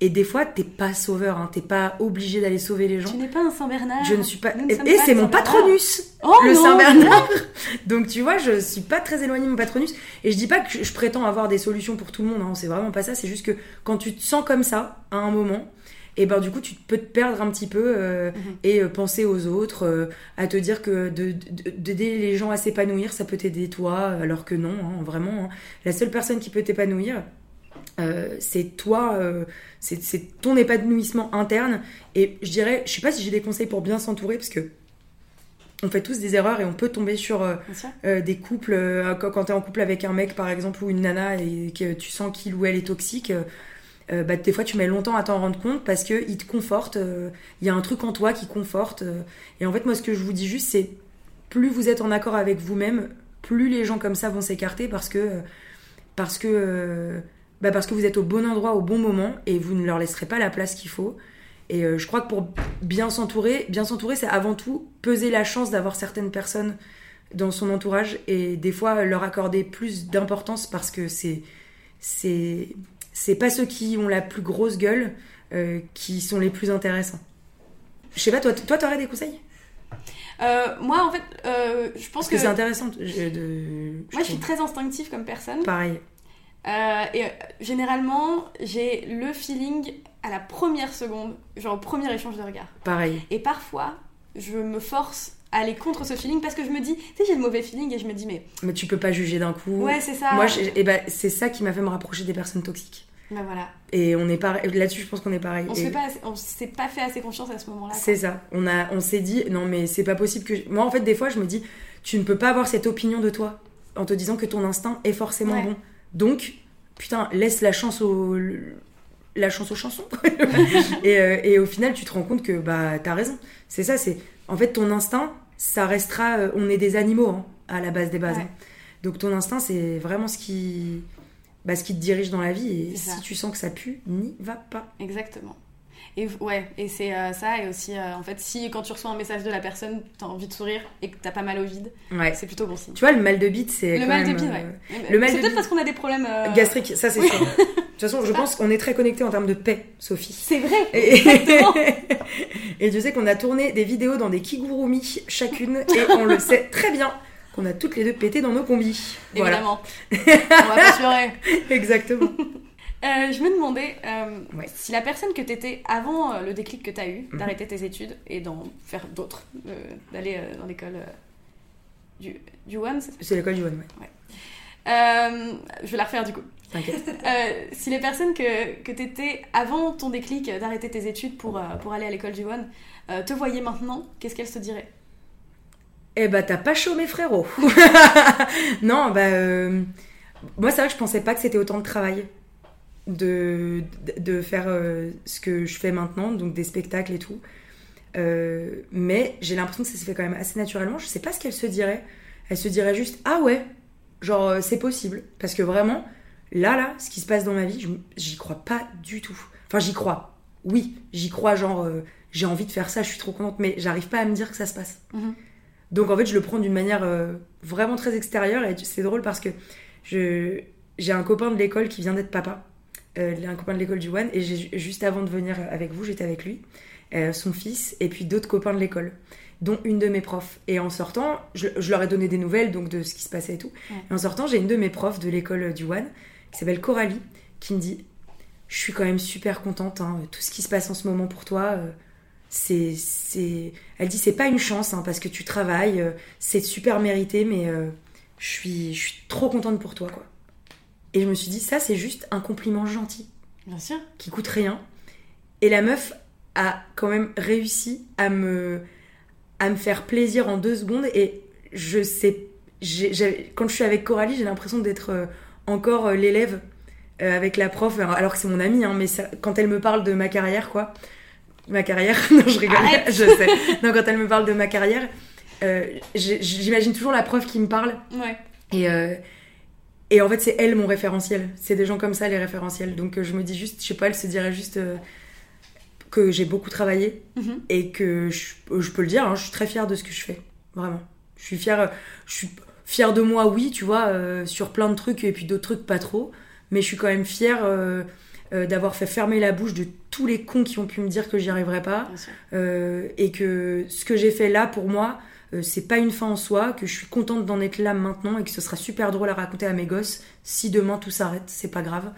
Et des fois, t'es pas sauveur. Hein, t'es pas obligé d'aller sauver les gens. Tu n'es pas un Saint-Bernard. Je ne suis pas. Nous Et, c'est mon patronus, Oh le non, Saint-Bernard. Donc tu vois, je suis pas très éloignée de mon patronus. Et je dis pas que je, prétends avoir des solutions pour tout le monde. Hein, c'est vraiment pas ça. C'est juste que quand tu te sens comme ça à un moment, et ben du coup tu peux te perdre un petit peu euh, Mhm. et euh, penser aux autres, euh, à te dire que de- de- d'aider les gens à s'épanouir, ça peut t'aider toi, alors que non, hein, vraiment. hein. La seule personne qui peut t'épanouir, euh, c'est toi, euh, c'est ton épanouissement interne. Et je dirais, je sais pas si j'ai des conseils pour bien s'entourer, parce que on fait tous des erreurs et on peut tomber sur euh, des couples, quand, t'es en couple avec un mec par exemple ou une nana et que tu sens qu'il ou elle est toxique, bah, des fois tu mets longtemps à t'en rendre compte parce que il te conforte, il y a un truc en toi qui conforte. et en fait, moi ce que je vous dis juste, c'est plus vous êtes en accord avec vous-même, plus les gens comme ça vont s'écarter parce que parce que bah, parce que vous êtes au bon endroit au bon moment et vous ne leur laisserez pas la place qu'il faut. Et euh, je crois que pour bien s'entourer, bien s'entourer, c'est avant tout peser la chance d'avoir certaines personnes dans son entourage et des fois leur accorder plus d'importance parce que c'est c'est c'est pas ceux qui ont la plus grosse gueule euh, qui sont les plus intéressants. Je sais pas, toi, toi, t'aurais des conseils? Euh, moi, en fait, euh, je pense Parce que. que c'est intéressant. je- de, Moi, je suis très instinctive comme personne. pareil. Euh, et euh, généralement, j'ai le feeling à la première seconde, genre au premier échange de regard. Pareil. Et parfois, je me force à aller contre ce feeling parce que je me dis, tu sais, j'ai le mauvais feeling et je me dis, mais Mais tu peux pas juger d'un coup. ouais, c'est ça. Moi, j'ai- eh ben, c'est ça qui m'a fait me rapprocher des personnes toxiques. Bah voilà. Et on est pareil. Là-dessus, je pense qu'on est pareil. On se Et fait pas, s'est pas fait assez confiance à ce moment-là. C'est ça. On a, on s'est dit, non mais c'est pas possible que. je- Moi, en fait, des fois, je me dis, tu ne peux pas avoir cette opinion de toi en te disant que ton instinct est forcément Ouais. bon. Donc, putain, laisse la chance au, la chance aux chansons. et, euh, et au final, tu te rends compte que bah t'as raison. C'est ça. C'est en fait ton instinct, ça restera. euh, on est des animaux hein, à la base des bases. Ouais. hein. Donc ton instinct, c'est vraiment ce qui, bah, ce qui te dirige dans la vie. Et si ça. tu sens que ça pue, n'y va pas. Exactement. Et ouais, et c'est euh, ça, et aussi, euh, en fait, si quand tu reçois un message de la personne, t'as envie de sourire et que t'as pas mal au vide, Ouais. c'est plutôt bon signe. Tu vois, le mal de bite, c'est Le mal de même, bide, euh, ouais. le mal c'est peut-être parce qu'on a des problèmes. euh, Gastrique, ça c'est sûr. De toute façon, je pense qu'on est très connectés en termes de paix, Sophie. C'est vrai Et, Exactement. et tu sais qu'on a tourné des vidéos dans des kigurumi chacune et on le sait très bien qu'on a toutes les deux pété dans nos combis. Voilà, Évidemment. On va pas se exactement. Euh, je me demandais euh, Ouais. si la personne que t'étais avant euh, le déclic que t'as eu, Mhm. d'arrêter tes études et d'en faire d'autres, d'aller dans l'école du, du One, c'est- l'école du One, ouais. Je vais la refaire du coup. T'inquiète. Si les personnes que, que t'étais avant ton déclic d'arrêter tes études pour, pour aller à l'école du One te voyaient maintenant, qu'est-ce qu'elles se diraient? Eh bah t'as pas chômé frérot. non, bah moi c'est vrai que je pensais pas que c'était autant de travail. De, de faire euh, ce que je fais maintenant, donc des spectacles et tout. Euh, mais j'ai l'impression que ça s'est fait quand même assez naturellement. Je sais pas ce qu'elle se dirait. Elle se dirait juste Ah ouais, genre euh, c'est possible. Parce que vraiment, là, là, ce qui se passe dans ma vie, j'y crois pas du tout. Enfin, j'y crois. Oui, j'y crois, genre j'ai envie de faire ça, je suis trop contente, mais j'arrive pas à me dire que ça se passe. Mhm. Donc en fait, je le prends d'une manière vraiment très extérieure et c'est drôle parce que je j'ai un copain de l'école qui vient d'être papa. Euh, un copain de l'école du One et juste avant de venir avec vous, j'étais avec lui, euh, son fils et puis d'autres copains de l'école, dont une de mes profs. Et en sortant, je, je leur ai donné des nouvelles donc de ce qui se passait et tout. Ouais. Et en sortant, j'ai une de mes profs de l'école du One qui s'appelle Coralie qui me dit je suis quand même super contente. hein, Tout ce qui se passe en ce moment pour toi, euh, c'est, c'est. Elle dit c'est pas une chance hein, parce que tu travailles, euh, c'est super mérité, mais euh, je suis, je suis trop contente pour toi, quoi. Et je me suis dit ça, c'est juste un compliment gentil Bien sûr. qui coûte rien. Et la meuf a quand même réussi à me, à me faire plaisir en deux secondes. Et je sais, quand je suis avec Coralie, j'ai l'impression d'être euh, encore euh, l'élève euh, avec la prof, alors que c'est mon amie, hein, mais ça- quand elle me parle de ma carrière, quoi. Ma carrière, non, je rigole, Arrête. je sais. Non, quand elle me parle de ma carrière, euh, j'imagine toujours la prof qui me parle. Ouais. Et, euh, et en fait, c'est elle mon référentiel. C'est des gens comme ça les référentiels. Donc euh, je me dis juste, je sais pas, elle se dirait juste euh, que j'ai beaucoup travaillé Mhm. et que je, je peux le dire, hein, je suis très fière de ce que je fais. Vraiment. Je suis fière, je suis fière de moi, oui, tu vois, euh, sur plein de trucs et puis d'autres trucs pas trop. Mais je suis quand même fière euh, euh, d'avoir fait fermer la bouche de tous les cons qui ont pu me dire que j'y arriverais pas. Euh, et que ce que j'ai fait là pour moi, euh, c'est pas une fin en soi, que je suis contente d'en être là maintenant et que ce sera super drôle à raconter à mes gosses si demain tout s'arrête, c'est pas grave.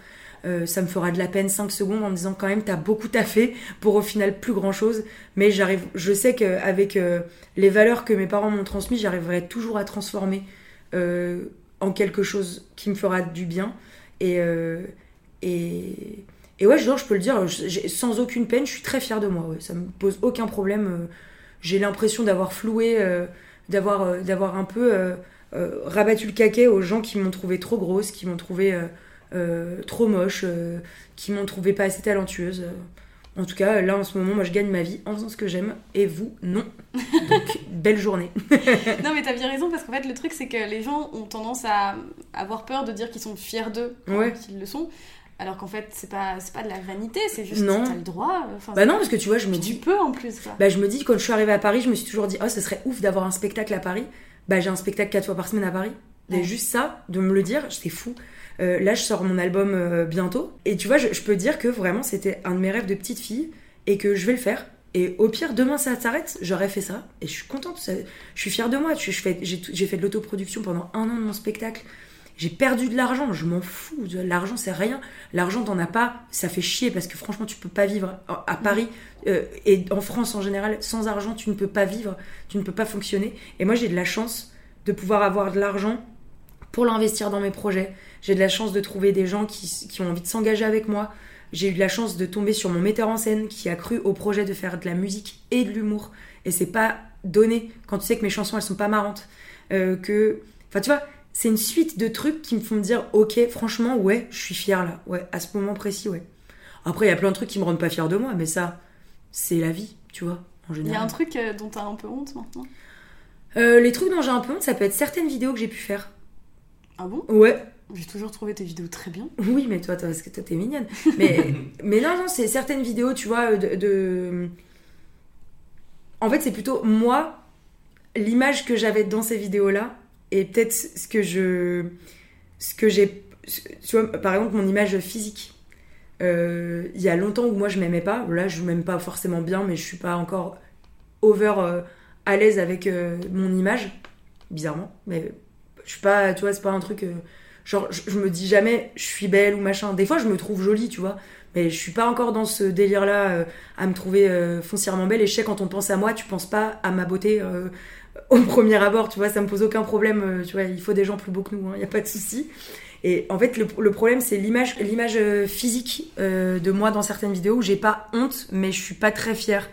Euh, ça me fera de la peine 5 secondes en me disant quand même t'as beaucoup taffé pour au final plus grand chose mais j'arrive je sais qu'avec euh, les valeurs que mes parents m'ont transmises j'arriverai toujours à transformer euh, en quelque chose qui me fera du bien et euh, et et ouais genre je peux le dire sans aucune peine je suis très fière de moi ouais. ça me pose aucun problème euh, j'ai l'impression d'avoir floué euh, d'avoir euh, d'avoir un peu euh, rabattu le caquet aux gens qui m'ont trouvé trop grosse qui m'ont trouvé trop moche qui m'ont trouvé pas assez talentueuse en tout cas là en ce moment moi je gagne ma vie en faisant ce que j'aime et vous non donc belle journée Non, mais t'as bien raison parce qu'en fait, le truc, c'est que les gens ont tendance à avoir peur de dire qu'ils sont fiers d'eux Ouais. ils le sont. Alors qu'en fait, c'est pas, c'est pas de la vanité, c'est juste Non. t'as le droit. Enfin, bah non parce que tu vois je me tu dis peux en plus, quoi. Bah, je me dis, quand je suis arrivée à Paris, je me suis toujours dit, oh, ce serait ouf d'avoir un spectacle à Paris. Bah, j'ai un spectacle quatre fois par semaine à Paris. Et Ouais. juste ça, de me le dire, c'est fou. Euh, là, je sors mon album euh, bientôt. Et tu vois, je, je peux dire que vraiment, c'était un de mes rêves de petite fille et que je vais le faire. Et au pire, demain, ça s'arrête, j'aurais fait ça. Et je suis contente. ça- je suis fière de moi. J'ai fait de l'autoproduction pendant un an de mon spectacle. J'ai perdu de l'argent, je m'en fous. L'argent, c'est rien. L'argent, t'en as pas, ça fait chier parce que franchement, tu peux pas vivre à à Paris euh, et en France en général. Sans argent, tu ne peux pas vivre, tu ne peux pas fonctionner. Et moi, j'ai de la chance de pouvoir avoir de l'argent pour l'investir dans mes projets. J'ai de la chance de trouver des gens qui, qui ont envie de s'engager avec moi. J'ai eu de la chance de tomber sur mon metteur en scène qui a cru au projet de faire de la musique et de l'humour. Et c'est pas donné quand tu sais que mes chansons elles sont pas marrantes. Euh, que. Enfin, tu vois, c'est une suite de trucs qui me font me dire ok, franchement, ouais, je suis fière là. Ouais, à ce moment précis, ouais. Après, il y a plein de trucs qui me rendent pas fière de moi, mais ça, c'est la vie, tu vois, en Il y a général. un truc euh, dont t'as un peu honte maintenant. Euh, les trucs dont j'ai un peu honte, ça peut être certaines vidéos que j'ai pu faire. Ah bon? Ouais, J'ai toujours trouvé tes vidéos très bien. Oui, mais toi, toi, parce que toi, t'es mignonne. Mais, mais non, non, c'est certaines vidéos, tu vois, de. de- En fait, c'est plutôt moi, l'image que j'avais dans ces vidéos-là, et peut-être ce que je. Ce que j'ai. Tu vois, par exemple, mon image physique. Euh, Il y a longtemps où moi, je m'aimais pas. Là, je m'aime pas forcément bien, mais je suis pas encore over euh, à l'aise avec euh, mon image. Bizarrement. Mais je suis pas. Tu vois, c'est pas un truc. Genre, je, je me dis jamais je suis belle ou machin. Des fois, je me trouve jolie, tu vois. Mais je suis pas encore dans ce délire-là euh, à me trouver foncièrement belle. Et je sais, quand on pense à moi, tu penses pas à ma beauté au premier abord, tu vois. Ça me pose aucun problème, euh, tu vois. Il faut des gens plus beaux que nous, il y a pas de souci. Et en fait, le, le problème, c'est l'image, l'image euh, physique euh, de moi dans certaines vidéos où j'ai pas honte, mais je suis pas très fière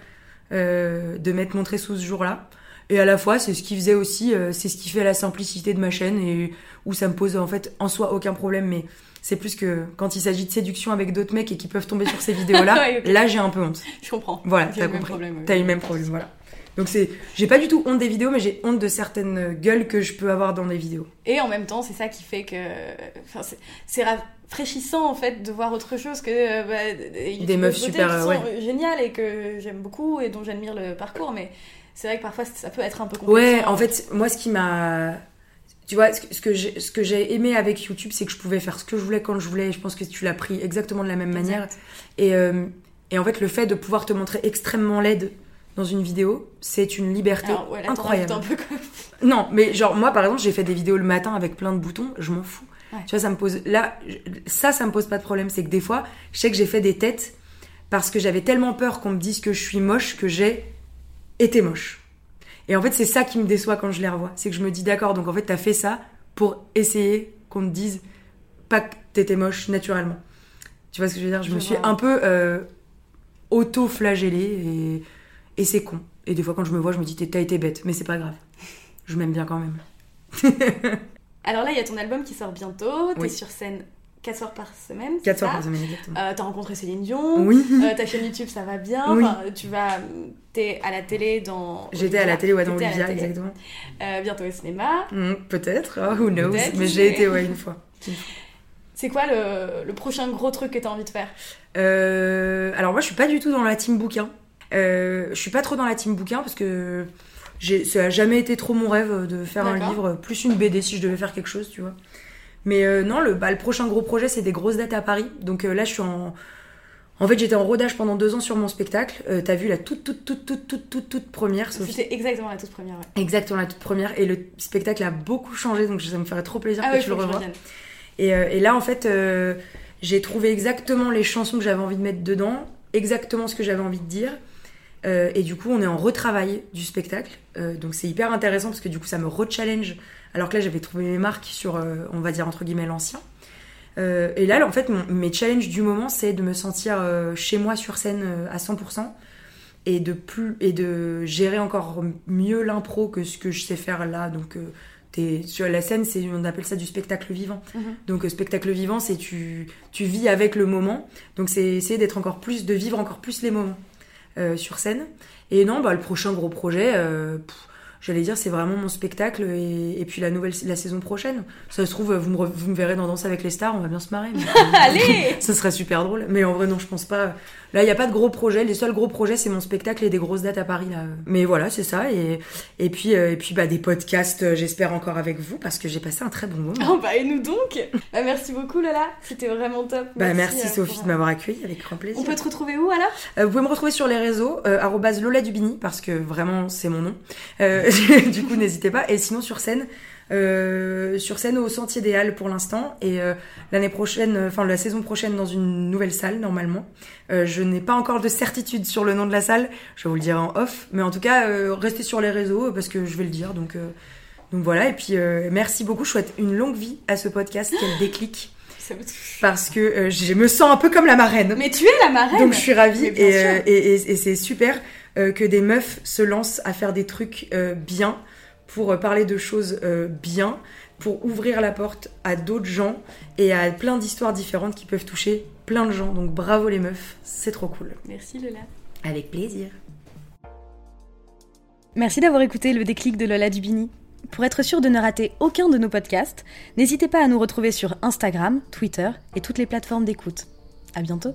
euh, de m'être montrée sous ce jour-là. Et à la fois, c'est ce qui faisait aussi, euh, c'est ce qui fait la simplicité de ma chaîne et où ça me pose en fait en soi aucun problème. Mais c'est plus que quand il s'agit de séduction avec d'autres mecs et qui peuvent tomber sur ces vidéos-là, Ouais, là j'ai un peu honte. Je comprends. Voilà, t'as compris. T'as eu le même problème, voilà. Donc c'est, j'ai pas du tout honte des vidéos, mais j'ai honte de certaines gueules que je peux avoir dans les vidéos. Et en même temps, c'est ça qui fait que. Enfin, c'est- c'est rafraîchissant en fait de voir autre chose que euh, bah, des Des meufs super, qui euh, sont géniales et que j'aime beaucoup et dont j'admire le parcours, mais c'est vrai que parfois ça peut être un peu Ouais, complexant. en fait, moi ce qui m'a, tu vois, ce que, j'ai, ce que j'ai aimé avec YouTube, c'est que je pouvais faire ce que je voulais quand je voulais. Je pense que tu l'as pris exactement de la même manière. Et, euh, et en fait, le fait de pouvoir te montrer extrêmement laide dans une vidéo, c'est une liberté Alors, ouais, là, incroyable. un peu comme. Non, mais genre moi par exemple, j'ai fait des vidéos le matin avec plein de boutons, je m'en fous. Ouais. Tu vois, ça me pose là ça ça me pose pas de problème, c'est que des fois, je sais que j'ai fait des têtes parce que j'avais tellement peur qu'on me dise que je suis moche que j'ai été moche. Et en fait, c'est ça qui me déçoit quand je les revois, c'est que je me dis d'accord, donc en fait, t'as fait ça pour essayer qu'on te dise pas que t'étais moche naturellement. Tu vois ce que je veux dire? Je, Je me suis un peu euh, auto-flagellée et, et c'est con. Et des fois, quand je me vois, je me dis t'as été bête, mais c'est pas grave. Je m'aime bien quand même. Alors là, il y a ton album qui sort bientôt. T'es Oui. sur scène 4 soirs par semaine. c'est 4 soirs par semaine, exactement. Euh, T'as rencontré Céline Dion. Oui. Euh, ta chaîne YouTube, ça va bien. Oui. Enfin, tu vas, t'es à la télé dans. J'étais à la télé, ouais, dans Olivia, exactement. Euh, bientôt au cinéma. Hmm, Peut-être, oh, who knows. Mais j'ai été, ouais, une fois. C'est quoi le, le prochain gros truc que t'as envie de faire? Euh, alors moi, je suis pas du tout dans la team bouquin. Euh, je suis pas trop dans la team bouquin parce que ça a jamais été trop mon rêve de faire un livre, plus une BD si je devais faire quelque chose, tu vois. Mais euh, non, le, bah, le prochain gros projet, c'est des grosses dates à Paris. Donc euh, là, je suis en... En fait, j'étais en rodage pendant deux ans sur mon spectacle. Euh, T'as vu la toute, toute, toute, toute, toute, toute, toute première, Sophie C'était exactement la toute première. Ouais. Exactement, la toute première. Et le spectacle a beaucoup changé, donc ça me ferait trop plaisir Ah que oui, tu le revienne. Et, euh, et là, en fait, euh, j'ai trouvé exactement les chansons que j'avais envie de mettre dedans, exactement ce que j'avais envie de dire. Euh, et du coup, on est en retravail du spectacle. Euh, donc c'est hyper intéressant parce que du coup, ça me re-challenge. Alors que là, j'avais trouvé mes marques sur, euh, on va dire, entre guillemets, l'ancien. Et là, en fait, mon- mes challenges du moment, c'est de me sentir chez moi sur scène à 100% et de plus et de gérer encore mieux l'impro que ce que je sais faire là. Donc, sur la scène, c'est on appelle ça du spectacle vivant. Mhm. Donc, spectacle vivant, c'est tu tu vis avec le moment. Donc, c'est essayer d'être encore plus, de vivre encore plus les moments sur scène. Et non, bah le prochain gros projet. euh, J'allais dire, c'est vraiment mon spectacle et, et puis la nouvelle, la saison prochaine. Ça se trouve, vous me, vous me verrez dans Danse avec les stars, on va bien se marrer. mais- Allez Ce serait super drôle. Mais en vrai, non, je pense pas. Là, il n'y a pas de gros projets. Les seuls gros projets, c'est mon spectacle et des grosses dates à Paris. Là. Mais voilà, c'est ça. Et, et puis, euh, et puis bah, des podcasts, euh, j'espère encore avec vous, parce que j'ai passé un très bon moment. Oh, bah, et nous donc? Bah, Merci beaucoup, Lola. C'était vraiment top. Bah, merci euh, Sophie pour- de m'avoir accueilli avec grand plaisir. On peut te retrouver où alors? Euh, vous pouvez me retrouver sur les réseaux, Lola Dubini, parce que vraiment c'est mon nom. Du coup, n'hésitez pas. Et sinon, sur scène, euh, sur scène au Sentier des Halles pour l'instant. Et euh, l'année prochaine, euh, enfin la saison prochaine, dans une nouvelle salle, normalement. Euh, je n'ai pas encore de certitude sur le nom de la salle. Je vais vous le dire en off. Mais en tout cas, euh, restez sur les réseaux, parce que je vais le dire. Donc, euh, donc voilà. Et puis, euh, merci beaucoup. Je souhaite une longue vie à ce podcast, qu'elle déclique. Ça me touche. Parce que je me sens un peu comme la marraine. Mais tu es la marraine Donc je suis ravie euh, et- et c'est super euh, que des meufs se lancent à faire des trucs euh, bien pour euh, parler de choses euh, bien, pour ouvrir la porte à d'autres gens et à plein d'histoires différentes qui peuvent toucher plein de gens. Donc bravo les meufs, c'est trop cool. Merci, Lola. Avec plaisir. Merci d'avoir écouté le déclic de Lola Dubini. Pour être sûr de ne rater aucun de nos podcasts, n'hésitez pas à nous retrouver sur Instagram, Twitter et toutes les plateformes d'écoute. À bientôt!